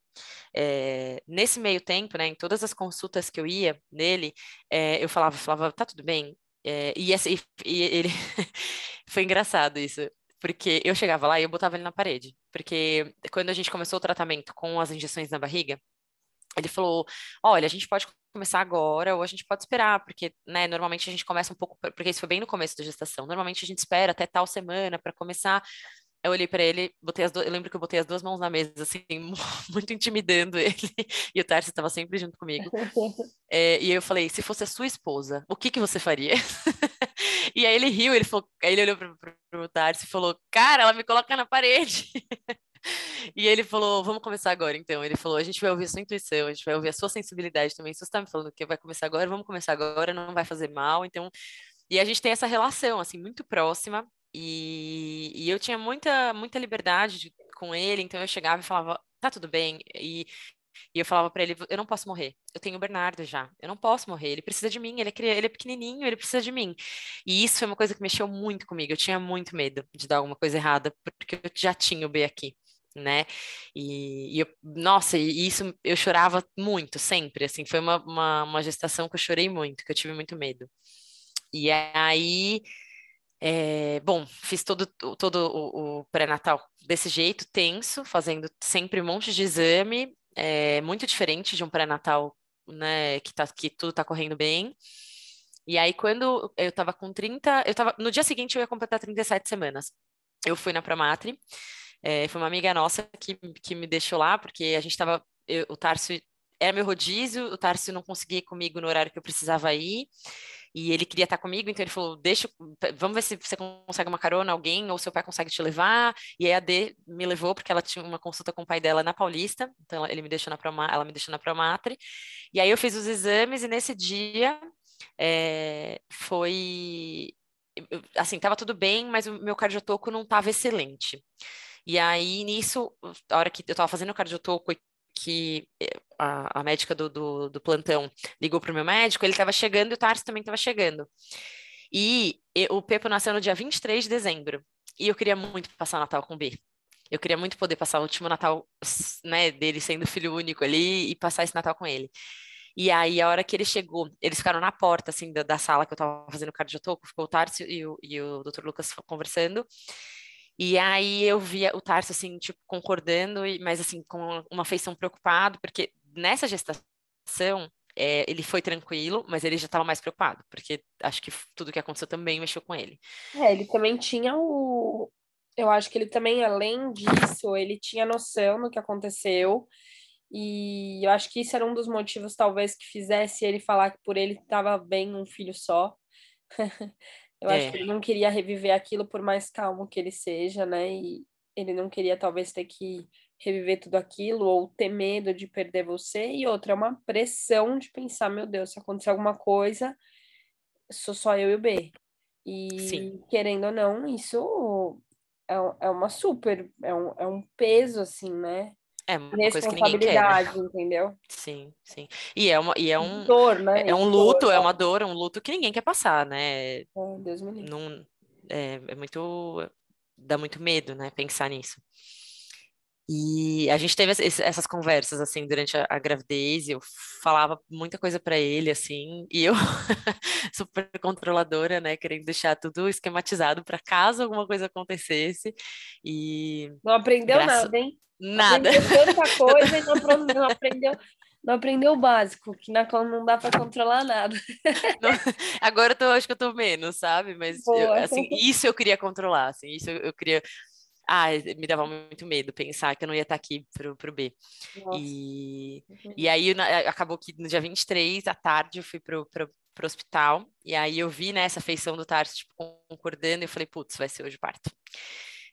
É, nesse meio tempo, né, em todas as consultas que eu ia nele, é, eu falava, falava, tá tudo bem. e, e, e ele [laughs] foi engraçado isso. Porque eu chegava lá e eu botava ele na parede. Porque quando a gente começou o tratamento com as injeções na barriga, ele falou: olha, a gente pode começar agora ou a gente pode esperar, porque, né, normalmente a gente começa um pouco, porque isso foi bem no começo da gestação, normalmente a gente espera até tal semana para começar. Eu olhei para ele, botei as duas, eu lembro que eu botei as duas mãos na mesa, assim, [laughs] muito intimidando ele, e o Tarso estava sempre junto comigo. [laughs] É, e eu falei, se fosse a sua esposa, o que que você faria? [laughs] e aí ele riu, ele falou, aí ele olhou para o Tarso e falou, cara, ela me coloca na parede. E ele falou: vamos começar agora, então. Ele falou: a gente vai ouvir a sua intuição, a gente vai ouvir a sua sensibilidade também. Se você está me falando que vai começar agora, vamos começar agora, não vai fazer mal. Então, e a gente tem essa relação, assim, muito próxima. E, e eu tinha muita, muita liberdade de, com ele, então eu chegava e falava: tá tudo bem. E, e eu falava para ele: eu não posso morrer. Eu tenho o Bernardo já. Eu não posso morrer. Ele precisa de mim. Ele é, ele é pequenininho. Ele precisa de mim. E isso foi uma coisa que mexeu muito comigo. Eu tinha muito medo de dar alguma coisa errada, porque eu já tinha o B aqui né? E, e eu, nossa, e isso eu chorava muito, sempre, assim, foi uma, uma, uma, gestação que eu chorei muito, que eu tive muito medo. E aí, é, bom, fiz todo, todo o, o pré-natal desse jeito, tenso, fazendo sempre um monte de exame, é, muito diferente de um pré-natal, né, que, tá, que tudo tá correndo bem. E aí, quando eu tava com 30, eu tava, no dia seguinte eu ia completar 37 semanas. Eu fui na Promatri, é, foi uma amiga nossa que, que me deixou lá, porque a gente estava. O Tarso era meu rodízio, o Tarso não conseguia ir comigo no horário que eu precisava ir. e ele queria estar comigo, então ele falou, deixa, vamos ver se você consegue uma carona, alguém, ou seu pai consegue te levar, e aí a D me levou, porque ela tinha uma consulta com o pai dela na Paulista, então ele me deixou na Proma, ela me deixou na Promatre, e aí eu fiz os exames, e nesse dia é, foi, assim, estava tudo bem, mas o meu cardiotoco não estava excelente. E aí, nisso, a hora que eu estava fazendo o cardiotoco e que eh, a, a médica do, do, do, plantão ligou para o meu médico, ele estava chegando e o Tarso também estava chegando. E, e o Pepo nasceu no dia 23 de dezembro. E eu queria muito passar o Natal com o B. Eu queria muito poder passar o último Natal, né, dele sendo filho único ali e passar esse Natal com ele. E aí, a hora que ele chegou, eles ficaram na porta, assim, da, da sala que eu estava fazendo o cardiotoco, ficou o Tarso e o, e o Dr. Lucas conversando. E aí eu via o Tarso, assim, tipo, concordando, mas, assim, com uma feição preocupado, porque nessa gestação, é, ele foi tranquilo, mas ele já estava mais preocupado, porque acho que tudo que aconteceu também mexeu com ele.
É, ele também tinha o. Eu acho que ele também, além disso, ele tinha noção do que aconteceu. E eu acho que isso era um dos motivos, talvez, que fizesse ele falar que por ele estava bem um filho só. [laughs] Eu é. acho que ele não queria reviver aquilo por mais calmo que ele seja, né? E ele não queria talvez ter que reviver tudo aquilo ou ter medo de perder você. E outra, é uma pressão de pensar, meu Deus, se acontecer alguma coisa, sou só eu e o B. E Sim. querendo ou não, isso é, é uma super, é um, é um peso, assim, né?
É uma coisa que ninguém quer. Né?
entendeu?
Sim, sim. E é, uma, e é um.
Dor, né?
É, é um luto, dor, é uma dor, é um luto que ninguém quer passar, né?
Deus me livre.
Não, é, é muito. Dá muito medo, né? Pensar nisso. E a gente teve essas conversas, assim, durante a, gravidez, eu falava muita coisa para ele, assim, e eu, [laughs] super controladora, né, querendo deixar tudo esquematizado para caso alguma coisa acontecesse, e...
Não aprendeu graças... nada, hein?
Nada.
Aprendeu tanta [laughs] coisa e não, não aprendeu não aprendeu o básico, que na não dá para controlar nada.
Não, agora eu tô, acho que eu tô menos, sabe? Mas eu, assim, isso eu queria controlar, assim, isso eu, eu, queria. Ah, me dava muito medo pensar que eu não ia estar aqui pro, pro B. Nossa. E, uhum. e aí na, acabou que no dia 23 à tarde eu fui pro, pro, pro hospital, e aí eu vi né, essa feição do Tarso, tipo, concordando, e eu falei, putz, vai ser hoje o parto.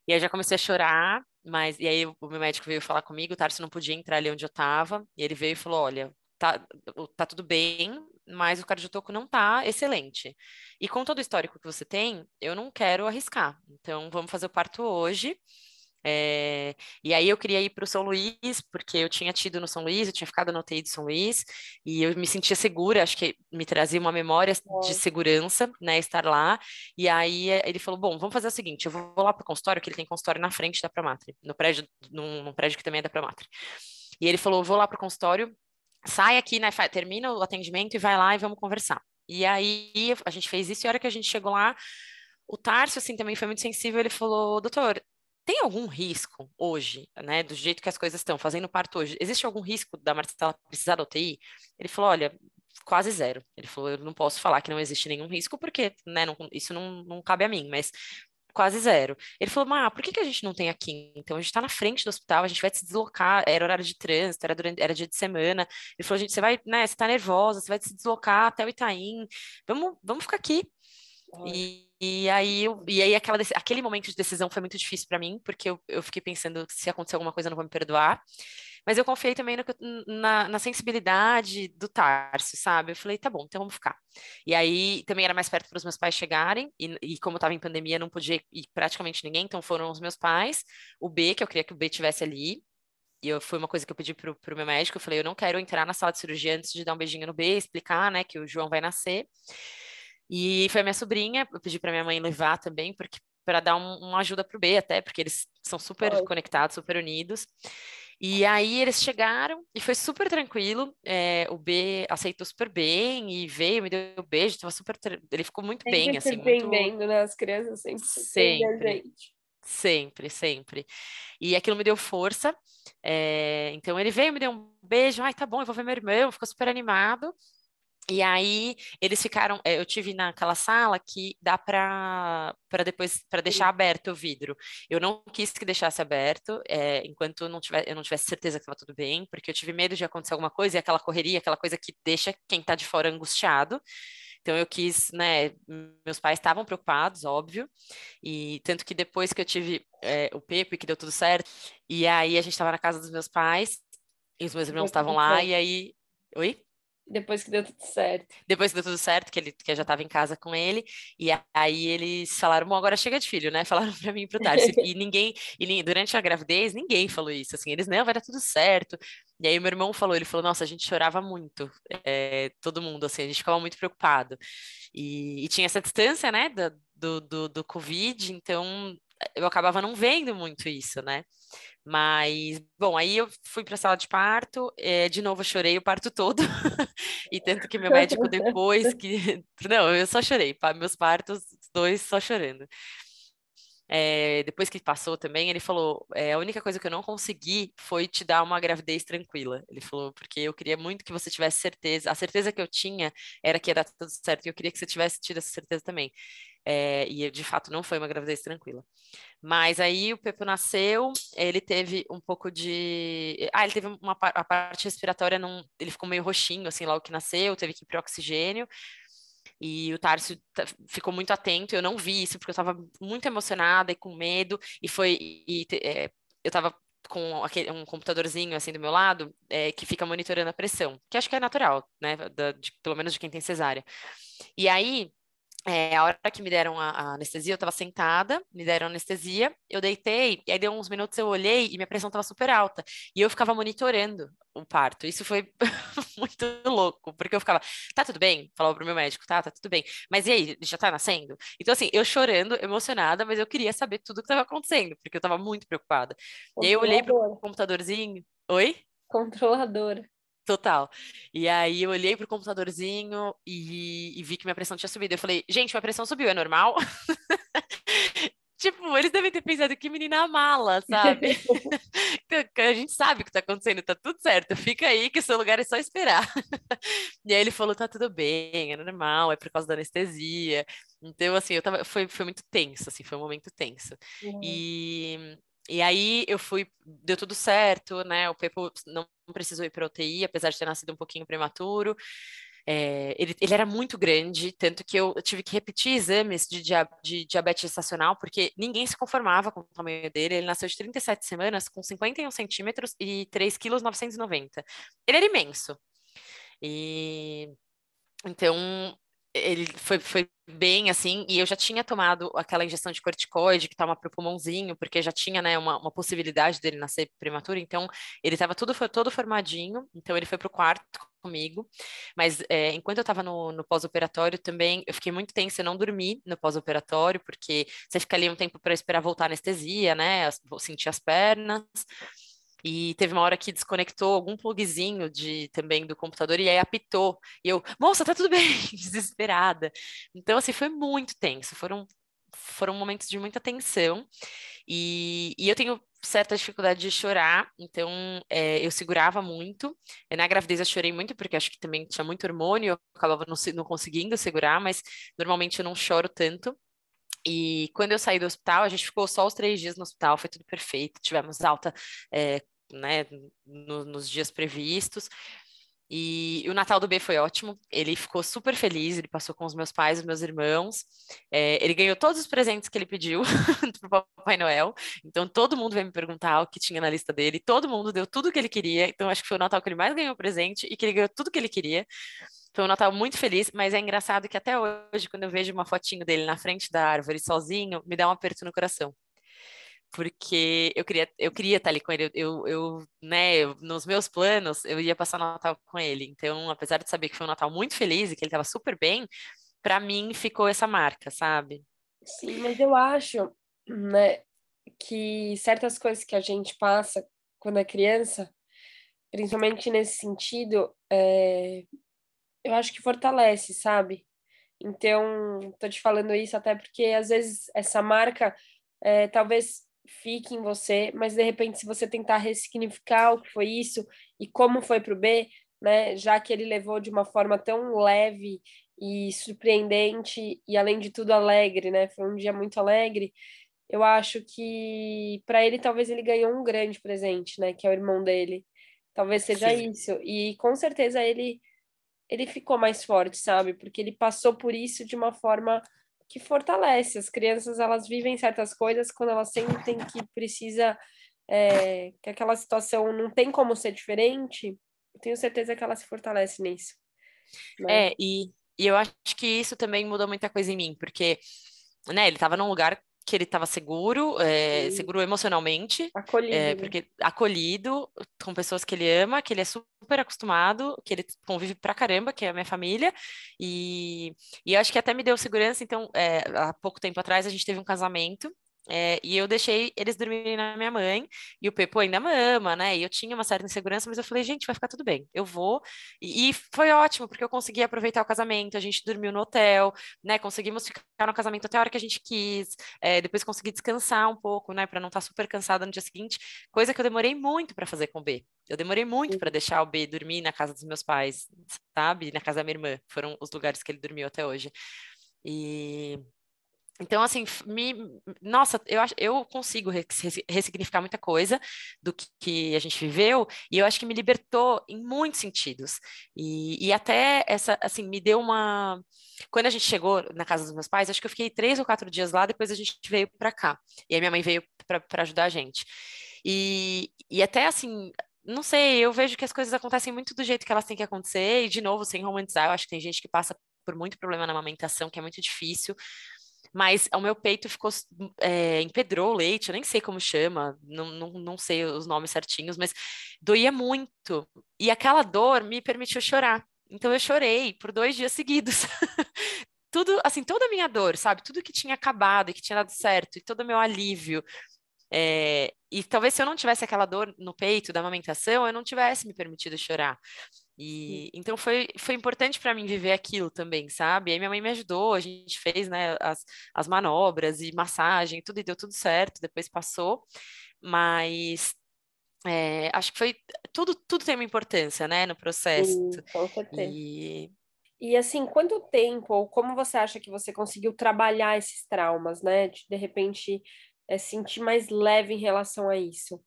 E aí já comecei a chorar, mas e aí o meu médico veio falar comigo, o Tarso não podia entrar ali onde eu estava, e ele veio e falou: olha, tá, tá tudo bem, mas o cardiotoco não tá excelente. E com todo o histórico que você tem, eu não quero arriscar. Então vamos fazer o parto hoje. É, e aí eu queria ir para o São Luís, porque eu tinha tido no São Luís, eu tinha ficado no UTI de São Luís, e eu me sentia segura, acho que me trazia uma memória é. de segurança, né, estar lá. E aí eh, ele falou, bom, vamos fazer o seguinte, eu vou lá para o consultório, que ele tem consultório na frente da Pramatre, no prédio, num, num prédio que também é da Pramatre. E ele falou, vou lá para o consultório, sai aqui, né, termina o atendimento e vai lá e vamos conversar. E aí a gente fez isso, e a hora que a gente chegou lá, o Tarso, assim, também foi muito sensível, ele falou, doutor, tem algum risco hoje, né, do jeito que as coisas estão, fazendo parto hoje, existe algum risco da Marcela precisar da UTI? Ele falou, olha, quase zero. Ele falou, eu não posso falar que não existe nenhum risco, porque, né, não, isso não, não cabe a mim, mas quase zero. Ele falou, mas por que, que a gente não tem aqui? Então, a gente está na frente do hospital, a gente vai se deslocar, era horário de trânsito, era, durante, era dia de semana. Ele falou, gente, você vai, né, você tá nervosa, você vai se deslocar até o Itaim, vamos, vamos ficar aqui. E, e, aí, eu, e aí aquela, aquele momento de decisão foi muito difícil para mim, porque eu, eu fiquei pensando, se acontecer alguma coisa, eu não vou me perdoar. Mas eu confiei também no, na, na, sensibilidade do Tarso, sabe? Eu falei, tá bom, então vamos ficar. E aí também era mais perto para os meus pais chegarem, e, e como eu estava em pandemia, não podia ir praticamente ninguém, então foram os meus pais, o B, que eu queria que o B tivesse ali, e eu, foi uma coisa que eu pedi pro, pro meu médico, eu falei, eu não quero entrar na sala de cirurgia antes de dar um beijinho no B, explicar, né, que o João vai nascer. E foi a minha sobrinha, eu pedi para minha mãe levar também, porque para dar um, uma ajuda para o B até, porque eles são super Oi. conectados, super unidos. E aí eles chegaram e foi super tranquilo. É, o B aceitou super bem e veio, me deu um beijo, tava super. Ele ficou muito sempre bem, assim.
Surpreendendo, muito... né? As crianças sempre
sempre. Sempre, sempre. E aquilo me deu força. É, então ele veio, me deu um beijo. Ai, tá bom, eu vou ver meu irmão. Ficou super animado. E aí eles ficaram, eh, eu tive naquela sala que dá para para depois para deixar aberto o vidro. Eu não quis que deixasse aberto é, enquanto não tiver, eu não tivesse certeza que estava tudo bem, porque eu tive medo de acontecer alguma coisa e aquela correria, aquela coisa que deixa quem está de fora angustiado. Então eu quis, né? Meus pais estavam preocupados, óbvio, e tanto que depois que eu tive é, o Pepe, que deu tudo certo, e aí a gente estava na casa dos meus pais, e os meus irmãos estavam lá, e aí. Oi?
Depois que deu tudo certo.
Depois que deu tudo certo, que, ele, que eu já estava em casa com ele, e aí eles falaram, bom, agora chega de filho, né? [laughs] Falaram para mim e pro Tarso. e ninguém, e durante a gravidez, ninguém falou isso, assim, eles, não, vai dar tudo certo. E aí meu irmão falou, ele falou, nossa, a gente chorava muito, é, todo mundo, assim, a gente ficava muito preocupado. E, e tinha essa distância, né, do, do, do Covid, então eu acabava não vendo muito isso, né? Mas, bom, aí eu fui para a sala de parto, é, de novo eu chorei o parto todo, [laughs] e tanto que meu médico depois que. [laughs] Não, eu só chorei, meus partos, dois só chorando. É, depois que passou também, ele falou: é, a única coisa que eu não consegui foi te dar uma gravidez tranquila. Ele falou, porque eu queria muito que você tivesse certeza. A certeza que eu tinha era que ia dar tudo certo, e eu queria que você tivesse tido essa certeza também. É, e de fato não foi uma gravidez tranquila. Mas aí o Pepe nasceu, ele teve um pouco de. Ah, ele teve uma a parte respiratória, não... ele ficou meio roxinho, assim, logo que nasceu, teve que ir para oxigênio. E o Tarso ficou muito atento, eu não vi isso, porque eu estava muito emocionada e com medo, e foi. E, é, eu estava com aquele, um computadorzinho assim do meu lado, é, que fica monitorando a pressão, que acho que é natural, né? Da, de, pelo menos de quem tem cesárea. E aí é, a hora que me deram a, a anestesia, eu estava sentada, me deram anestesia, eu deitei, e aí deu uns minutos eu olhei e minha pressão estava super alta. E eu ficava monitorando o parto. Isso foi [laughs] muito louco, porque eu ficava, tá tudo bem? Falava pro meu médico, tá, tá tudo bem. Mas e aí, já tá nascendo? Então, assim, eu chorando, emocionada, mas eu queria saber tudo o que estava acontecendo, porque eu estava muito preocupada. E aí eu olhei pro computadorzinho. Oi?
Controladora.
Total. E aí eu olhei pro computadorzinho e, e vi que minha pressão tinha subido. Eu falei, gente, minha pressão subiu, é normal? [laughs] tipo, eles devem ter pensado que menina mala, sabe? [laughs] a gente sabe o que tá acontecendo, tá tudo certo, fica aí que o seu lugar é só esperar. [laughs] e aí ele falou, tá tudo bem, é normal, é por causa da anestesia. Então, assim, eu tava, foi, foi muito tenso, assim, foi um momento tenso. Uhum. E, e aí eu fui, deu tudo certo, né? O Pepo não precisou ir para UTI, apesar de ter nascido um pouquinho prematuro. É, ele, ele, era muito grande, tanto que eu, tive que repetir exames de, dia, de, diabetes gestacional, porque ninguém se conformava com o tamanho dele. Ele nasceu de 37 semanas, com 51 centímetros e 3 quilos 990. Ele era imenso. E então ele foi, foi bem assim, e eu já tinha tomado aquela injeção de corticoide que toma pro pulmãozinho, porque já tinha, né, uma, uma possibilidade dele nascer prematuro, então ele estava tudo foi todo formadinho, então ele foi pro quarto comigo, mas é, enquanto eu estava no, no pós-operatório também, eu fiquei muito tensa, eu não dormi no pós-operatório, porque você fica ali um tempo para esperar voltar a anestesia, né, sentir as pernas, e teve uma hora que desconectou algum plugzinho de também do computador e aí apitou. E eu, moça, tá tudo bem, [laughs] desesperada. Então, assim, foi muito tenso. Foram, foram momentos de muita tensão. E, e eu tenho certa dificuldade de chorar, então é, eu segurava muito. Na gravidez eu chorei muito, porque acho que também tinha muito hormônio, eu acabava não, não conseguindo segurar, mas normalmente eu não choro tanto. E quando eu saí do hospital, a gente ficou só os três dias no hospital, foi tudo perfeito, tivemos alta é, né, no, nos dias previstos. E, o Natal do B foi ótimo, ele ficou super feliz, ele passou com os meus pais e meus irmãos, é, ele ganhou todos os presentes que ele pediu [laughs] pro Papai Noel, então todo mundo veio me perguntar o que tinha na lista dele, todo mundo deu tudo que ele queria, então acho que foi o Natal que ele mais ganhou presente e que ele ganhou tudo que ele queria. Foi um Natal muito feliz, mas é engraçado que até hoje, quando eu vejo uma fotinho dele na frente da árvore sozinho, me dá um aperto no coração porque eu queria, eu queria estar ali com ele, eu, eu né, eu, nos meus planos, eu ia passar o Natal com ele, então, apesar de saber que foi um Natal muito feliz e que ele estava super bem, para mim ficou essa marca, sabe?
Sim, mas eu acho, né, que certas coisas que a gente passa quando é criança, principalmente nesse sentido, é... eu acho que fortalece, sabe? Então, tô te falando isso até porque às vezes essa marca é, talvez fique em você, mas de repente, se você tentar ressignificar o que foi isso e como foi para o B, né, já que ele levou de uma forma tão leve e surpreendente e além de tudo alegre, né, foi um dia muito alegre. Eu acho que para ele talvez ele ganhou um grande presente, né, que é o irmão dele. Talvez seja Sim. isso. E com certeza ele ele ficou mais forte, sabe? Porque ele passou por isso de uma forma que fortalece. As crianças, elas vivem certas coisas quando elas sentem que precisa, é, que aquela situação não tem como ser diferente, eu tenho certeza que ela se fortalece nisso.
Né? É, e, e eu acho que isso também mudou muita coisa em mim, porque, né, ele estava num lugar que ele estava seguro, é, seguro emocionalmente,
acolhido.
É, porque acolhido com pessoas que ele ama, que ele é super acostumado, que ele convive pra caramba, que é a minha família, e, e acho que até me deu segurança. Então, é, há pouco tempo atrás a gente teve um casamento é, e eu deixei eles dormirem na minha mãe, e o Pepo ainda mama, né? E eu tinha uma certa insegurança, mas eu falei, gente, vai ficar tudo bem, eu vou. E, e foi ótimo, porque eu consegui aproveitar o casamento, a gente dormiu no hotel, né? Conseguimos ficar no casamento até a hora que a gente quis, é, depois consegui descansar um pouco, né? Para não estar tá super cansada no dia seguinte, coisa que eu demorei muito para fazer com o B. Eu demorei muito para deixar o B dormir na casa dos meus pais, sabe? Na casa da minha irmã. Foram os lugares que ele dormiu até hoje. E então, assim, me, nossa, eu, acho, eu consigo ressignificar muita coisa do que, que, a gente viveu, e eu acho que me libertou em muitos sentidos. E, e até essa, assim, me deu uma. Quando a gente chegou na casa dos meus pais, acho que eu fiquei três ou quatro dias lá, depois a gente veio para cá. E a minha mãe veio para ajudar a gente. E, e até assim, não sei, eu vejo que as coisas acontecem muito do jeito que elas têm que acontecer, e de novo, sem romantizar, eu acho que tem gente que passa por muito problema na amamentação, que é muito difícil, mas o meu peito ficou, é, empedrou o leite, eu nem sei como chama, não, não, não sei os nomes certinhos, mas doía muito. E aquela dor me permitiu chorar. Então eu chorei por dois dias seguidos. [laughs] Tudo, assim, toda a minha dor, sabe? Tudo que tinha acabado e que tinha dado certo, e todo o meu alívio. É, e talvez se eu não tivesse aquela dor no peito da amamentação, eu não tivesse me permitido chorar. E então foi, foi importante para mim viver aquilo também, sabe? E aí minha mãe me ajudou, a gente fez, né, as, as manobras e massagem, tudo e deu tudo certo, depois passou, mas é, acho que foi tudo, tudo tem uma importância, né, no processo.
Sim, com certeza. E... e assim, quanto tempo ou como você acha que você conseguiu trabalhar esses traumas, né? De, de repente é, sentir mais leve em relação a isso?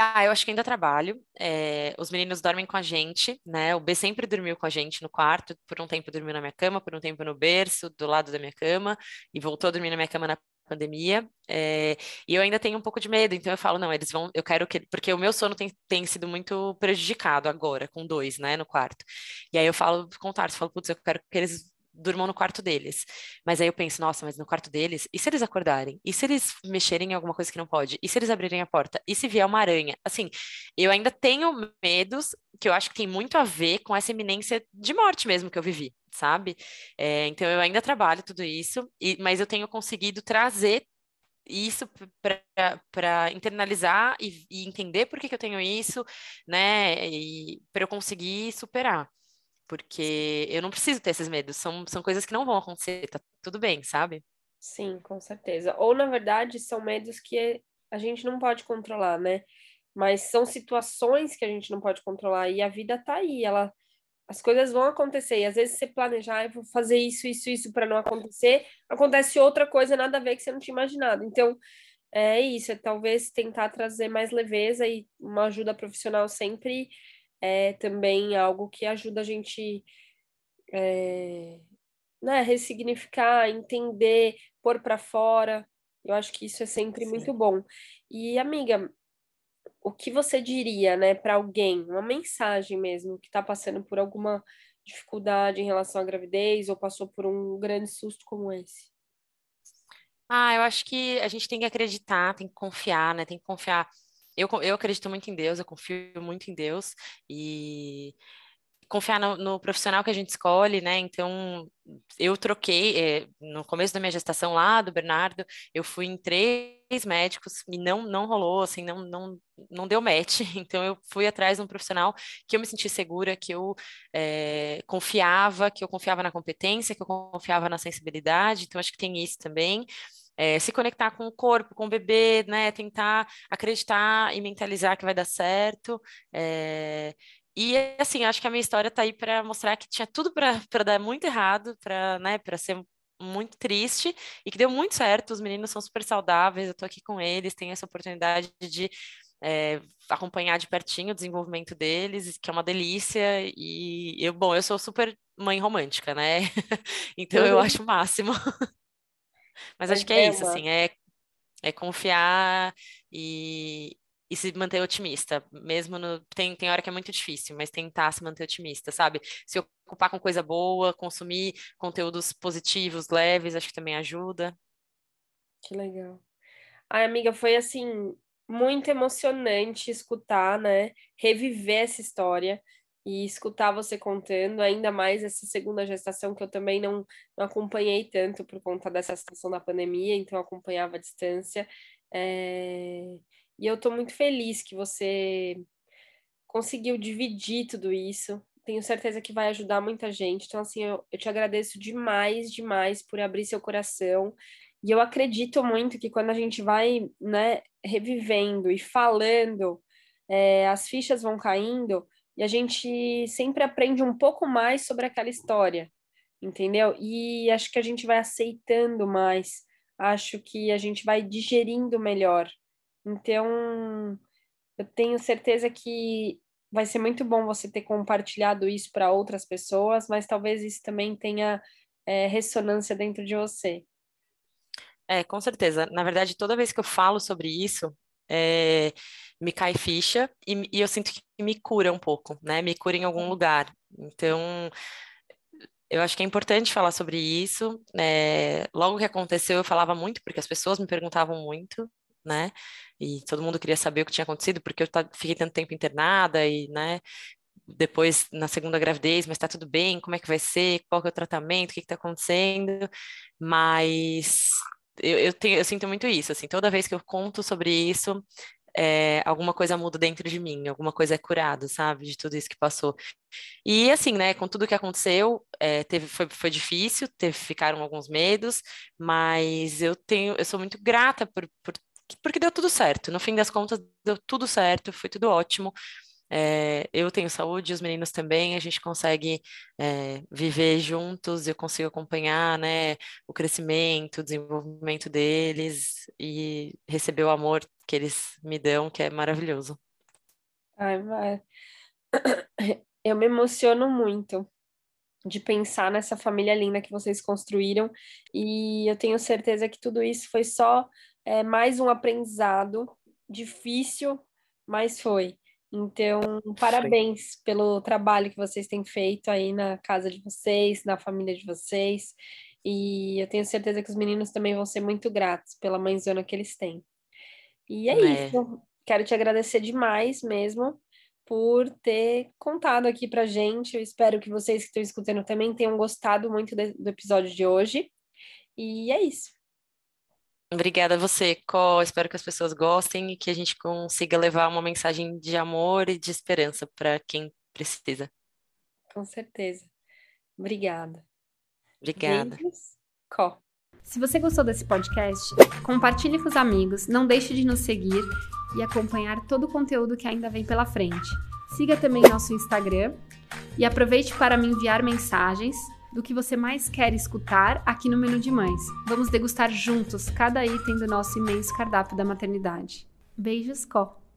Ah, eu acho que ainda trabalho. É, os meninos dormem com a gente, né? O B sempre dormiu com a gente no quarto. Por um tempo dormiu na minha cama, por um tempo no berço, do lado da minha cama, e voltou a dormir na minha cama na pandemia. É, e eu ainda tenho um pouco de medo, então eu falo, não, eles vão, eu quero que. Porque o meu sono tem, tem sido muito prejudicado agora, com dois, né, no quarto. E aí eu falo com o Tarso, falo, putz, eu quero que eles durmam no quarto deles. Mas aí eu penso, nossa, mas no quarto deles, e se eles acordarem? E se eles mexerem em alguma coisa que não pode? E se eles abrirem a porta? E se vier uma aranha? Assim, eu ainda tenho medos que eu acho que tem muito a ver com essa iminência de morte mesmo que eu vivi, sabe? É, então eu ainda trabalho tudo isso, e, mas eu tenho conseguido trazer isso para internalizar e, e, entender por que, que eu tenho isso, né? E para eu conseguir superar porque eu não preciso ter esses medos, são, são coisas que não vão acontecer, tá tudo bem, sabe?
Sim, com certeza. Ou, na verdade, são medos que a gente não pode controlar, né? Mas são situações que a gente não pode controlar e a vida tá aí, ela as coisas vão acontecer. E às vezes você planejar, eu vou fazer isso, isso, isso para não acontecer, acontece outra coisa nada a ver que você não tinha imaginado. Então, é isso, é talvez tentar trazer mais leveza e uma ajuda profissional sempre é também algo que ajuda a gente é, né, ressignificar, entender, pôr para fora. Eu acho que isso é sempre Sim. muito bom. E, amiga, o que você diria, né, para alguém, uma mensagem mesmo, que está passando por alguma dificuldade em relação à gravidez ou passou por um grande susto como esse?
Ah, eu acho que a gente tem que acreditar, tem que confiar, né? Tem que confiar eu, eu acredito muito em Deus, eu confio muito em Deus e confiar no, no, profissional que a gente escolhe, né? Então, eu troquei, é, no começo da minha gestação lá, do Bernardo, eu fui em três médicos e não, não rolou, assim, não, não, não deu match. [laughs] Então, eu fui atrás de um profissional que eu me senti segura, que eu é, confiava, que eu confiava na competência, que eu confiava na sensibilidade. Então, acho que tem isso também é, se conectar com o corpo, com o bebê, né? Tentar acreditar e mentalizar que vai dar certo. É, e assim, acho que a minha história está aí para mostrar que tinha tudo para [laughs] dar muito errado, para né, ser muito triste e que deu muito certo. Os meninos são super saudáveis, eu estou aqui com eles, tenho essa oportunidade de é, acompanhar de pertinho o desenvolvimento deles, que é uma delícia. E eu, bom, eu sou super mãe romântica, né? [laughs] então eu uhum. acho o máximo. [laughs] Mas acho que é, é isso, assim, é, é confiar e, e se manter otimista, mesmo no. Tem, tem hora que é muito difícil, mas tentar se manter otimista, sabe? Se ocupar com coisa boa, consumir conteúdos positivos, leves, acho que também ajuda.
Que legal. Ai, amiga, foi assim, muito emocionante escutar, né? Reviver essa história e escutar você contando, ainda mais essa segunda gestação que eu também não, não acompanhei tanto por conta dessa situação da pandemia, então acompanhava à distância. É... E eu estou muito feliz que você conseguiu dividir tudo isso. Tenho certeza que vai ajudar muita gente. Então, assim, eu, eu te agradeço demais, demais por abrir seu coração. E eu acredito muito que quando a gente vai, né, revivendo e falando, é, as fichas vão caindo e a gente sempre aprende um pouco mais sobre aquela história, entendeu? E acho que a gente vai aceitando mais, acho que a gente vai digerindo melhor então, eu tenho certeza que vai ser muito bom você ter compartilhado isso para outras pessoas, mas talvez isso também tenha é, ressonância dentro de você.
É, com certeza. Na verdade, toda vez que eu falo sobre isso, é, me cai ficha e, e, eu sinto que me cura um pouco, né? Me cura em algum lugar. Então, eu acho que é importante falar sobre isso. É, logo que aconteceu, eu falava muito, porque as pessoas me perguntavam muito, né? E todo mundo queria saber o que tinha acontecido, porque eu fiquei tanto tempo internada e, né? Depois na segunda gravidez, mas tá tudo bem, como é que vai ser, qual que é o tratamento, o que que tá acontecendo, mas eu, eu, tenho, eu sinto muito isso, assim, toda vez que eu conto sobre isso, é, alguma coisa muda dentro de mim, alguma coisa é curada, sabe, de tudo isso que passou. E assim, né, com tudo que aconteceu, é, teve, foi, foi difícil, teve, ficaram alguns medos, mas eu tenho, eu sou muito grata por, por porque deu tudo certo. No fim das contas, deu tudo certo, foi tudo ótimo. É, eu tenho saúde, os meninos também, a gente consegue é, viver juntos, eu consigo acompanhar né, o crescimento, o desenvolvimento deles e receber o amor que eles me dão, que é maravilhoso.
Ai. [coughs] Eu me emociono muito de pensar nessa família linda que vocês construíram e eu tenho certeza que tudo isso foi só é mais um aprendizado difícil, mas foi. Então, parabéns foi. pelo trabalho que vocês têm feito aí na casa de vocês, na família de vocês. E eu tenho certeza que os meninos também vão ser muito gratos pela mãezona que eles têm. E é, é. isso. Quero te agradecer demais mesmo por ter contado aqui pra gente. Eu espero que vocês que estão escutando também tenham gostado muito do episódio de hoje. E é isso.
Obrigada a você, Có. Espero que as pessoas gostem e que a gente consiga levar uma mensagem de amor e de esperança para quem precisa.
Com certeza. Obrigada.
Obrigada.
Beijos, Có. Se você gostou desse podcast, compartilhe com os amigos, não deixe de nos seguir e acompanhar todo o conteúdo que ainda vem pela frente. Siga também nosso Instagram e aproveite para me enviar mensagens do que você mais quer escutar aqui no Menu de Mães. Vamos degustar juntos cada item do nosso imenso cardápio da maternidade. Beijos, Có!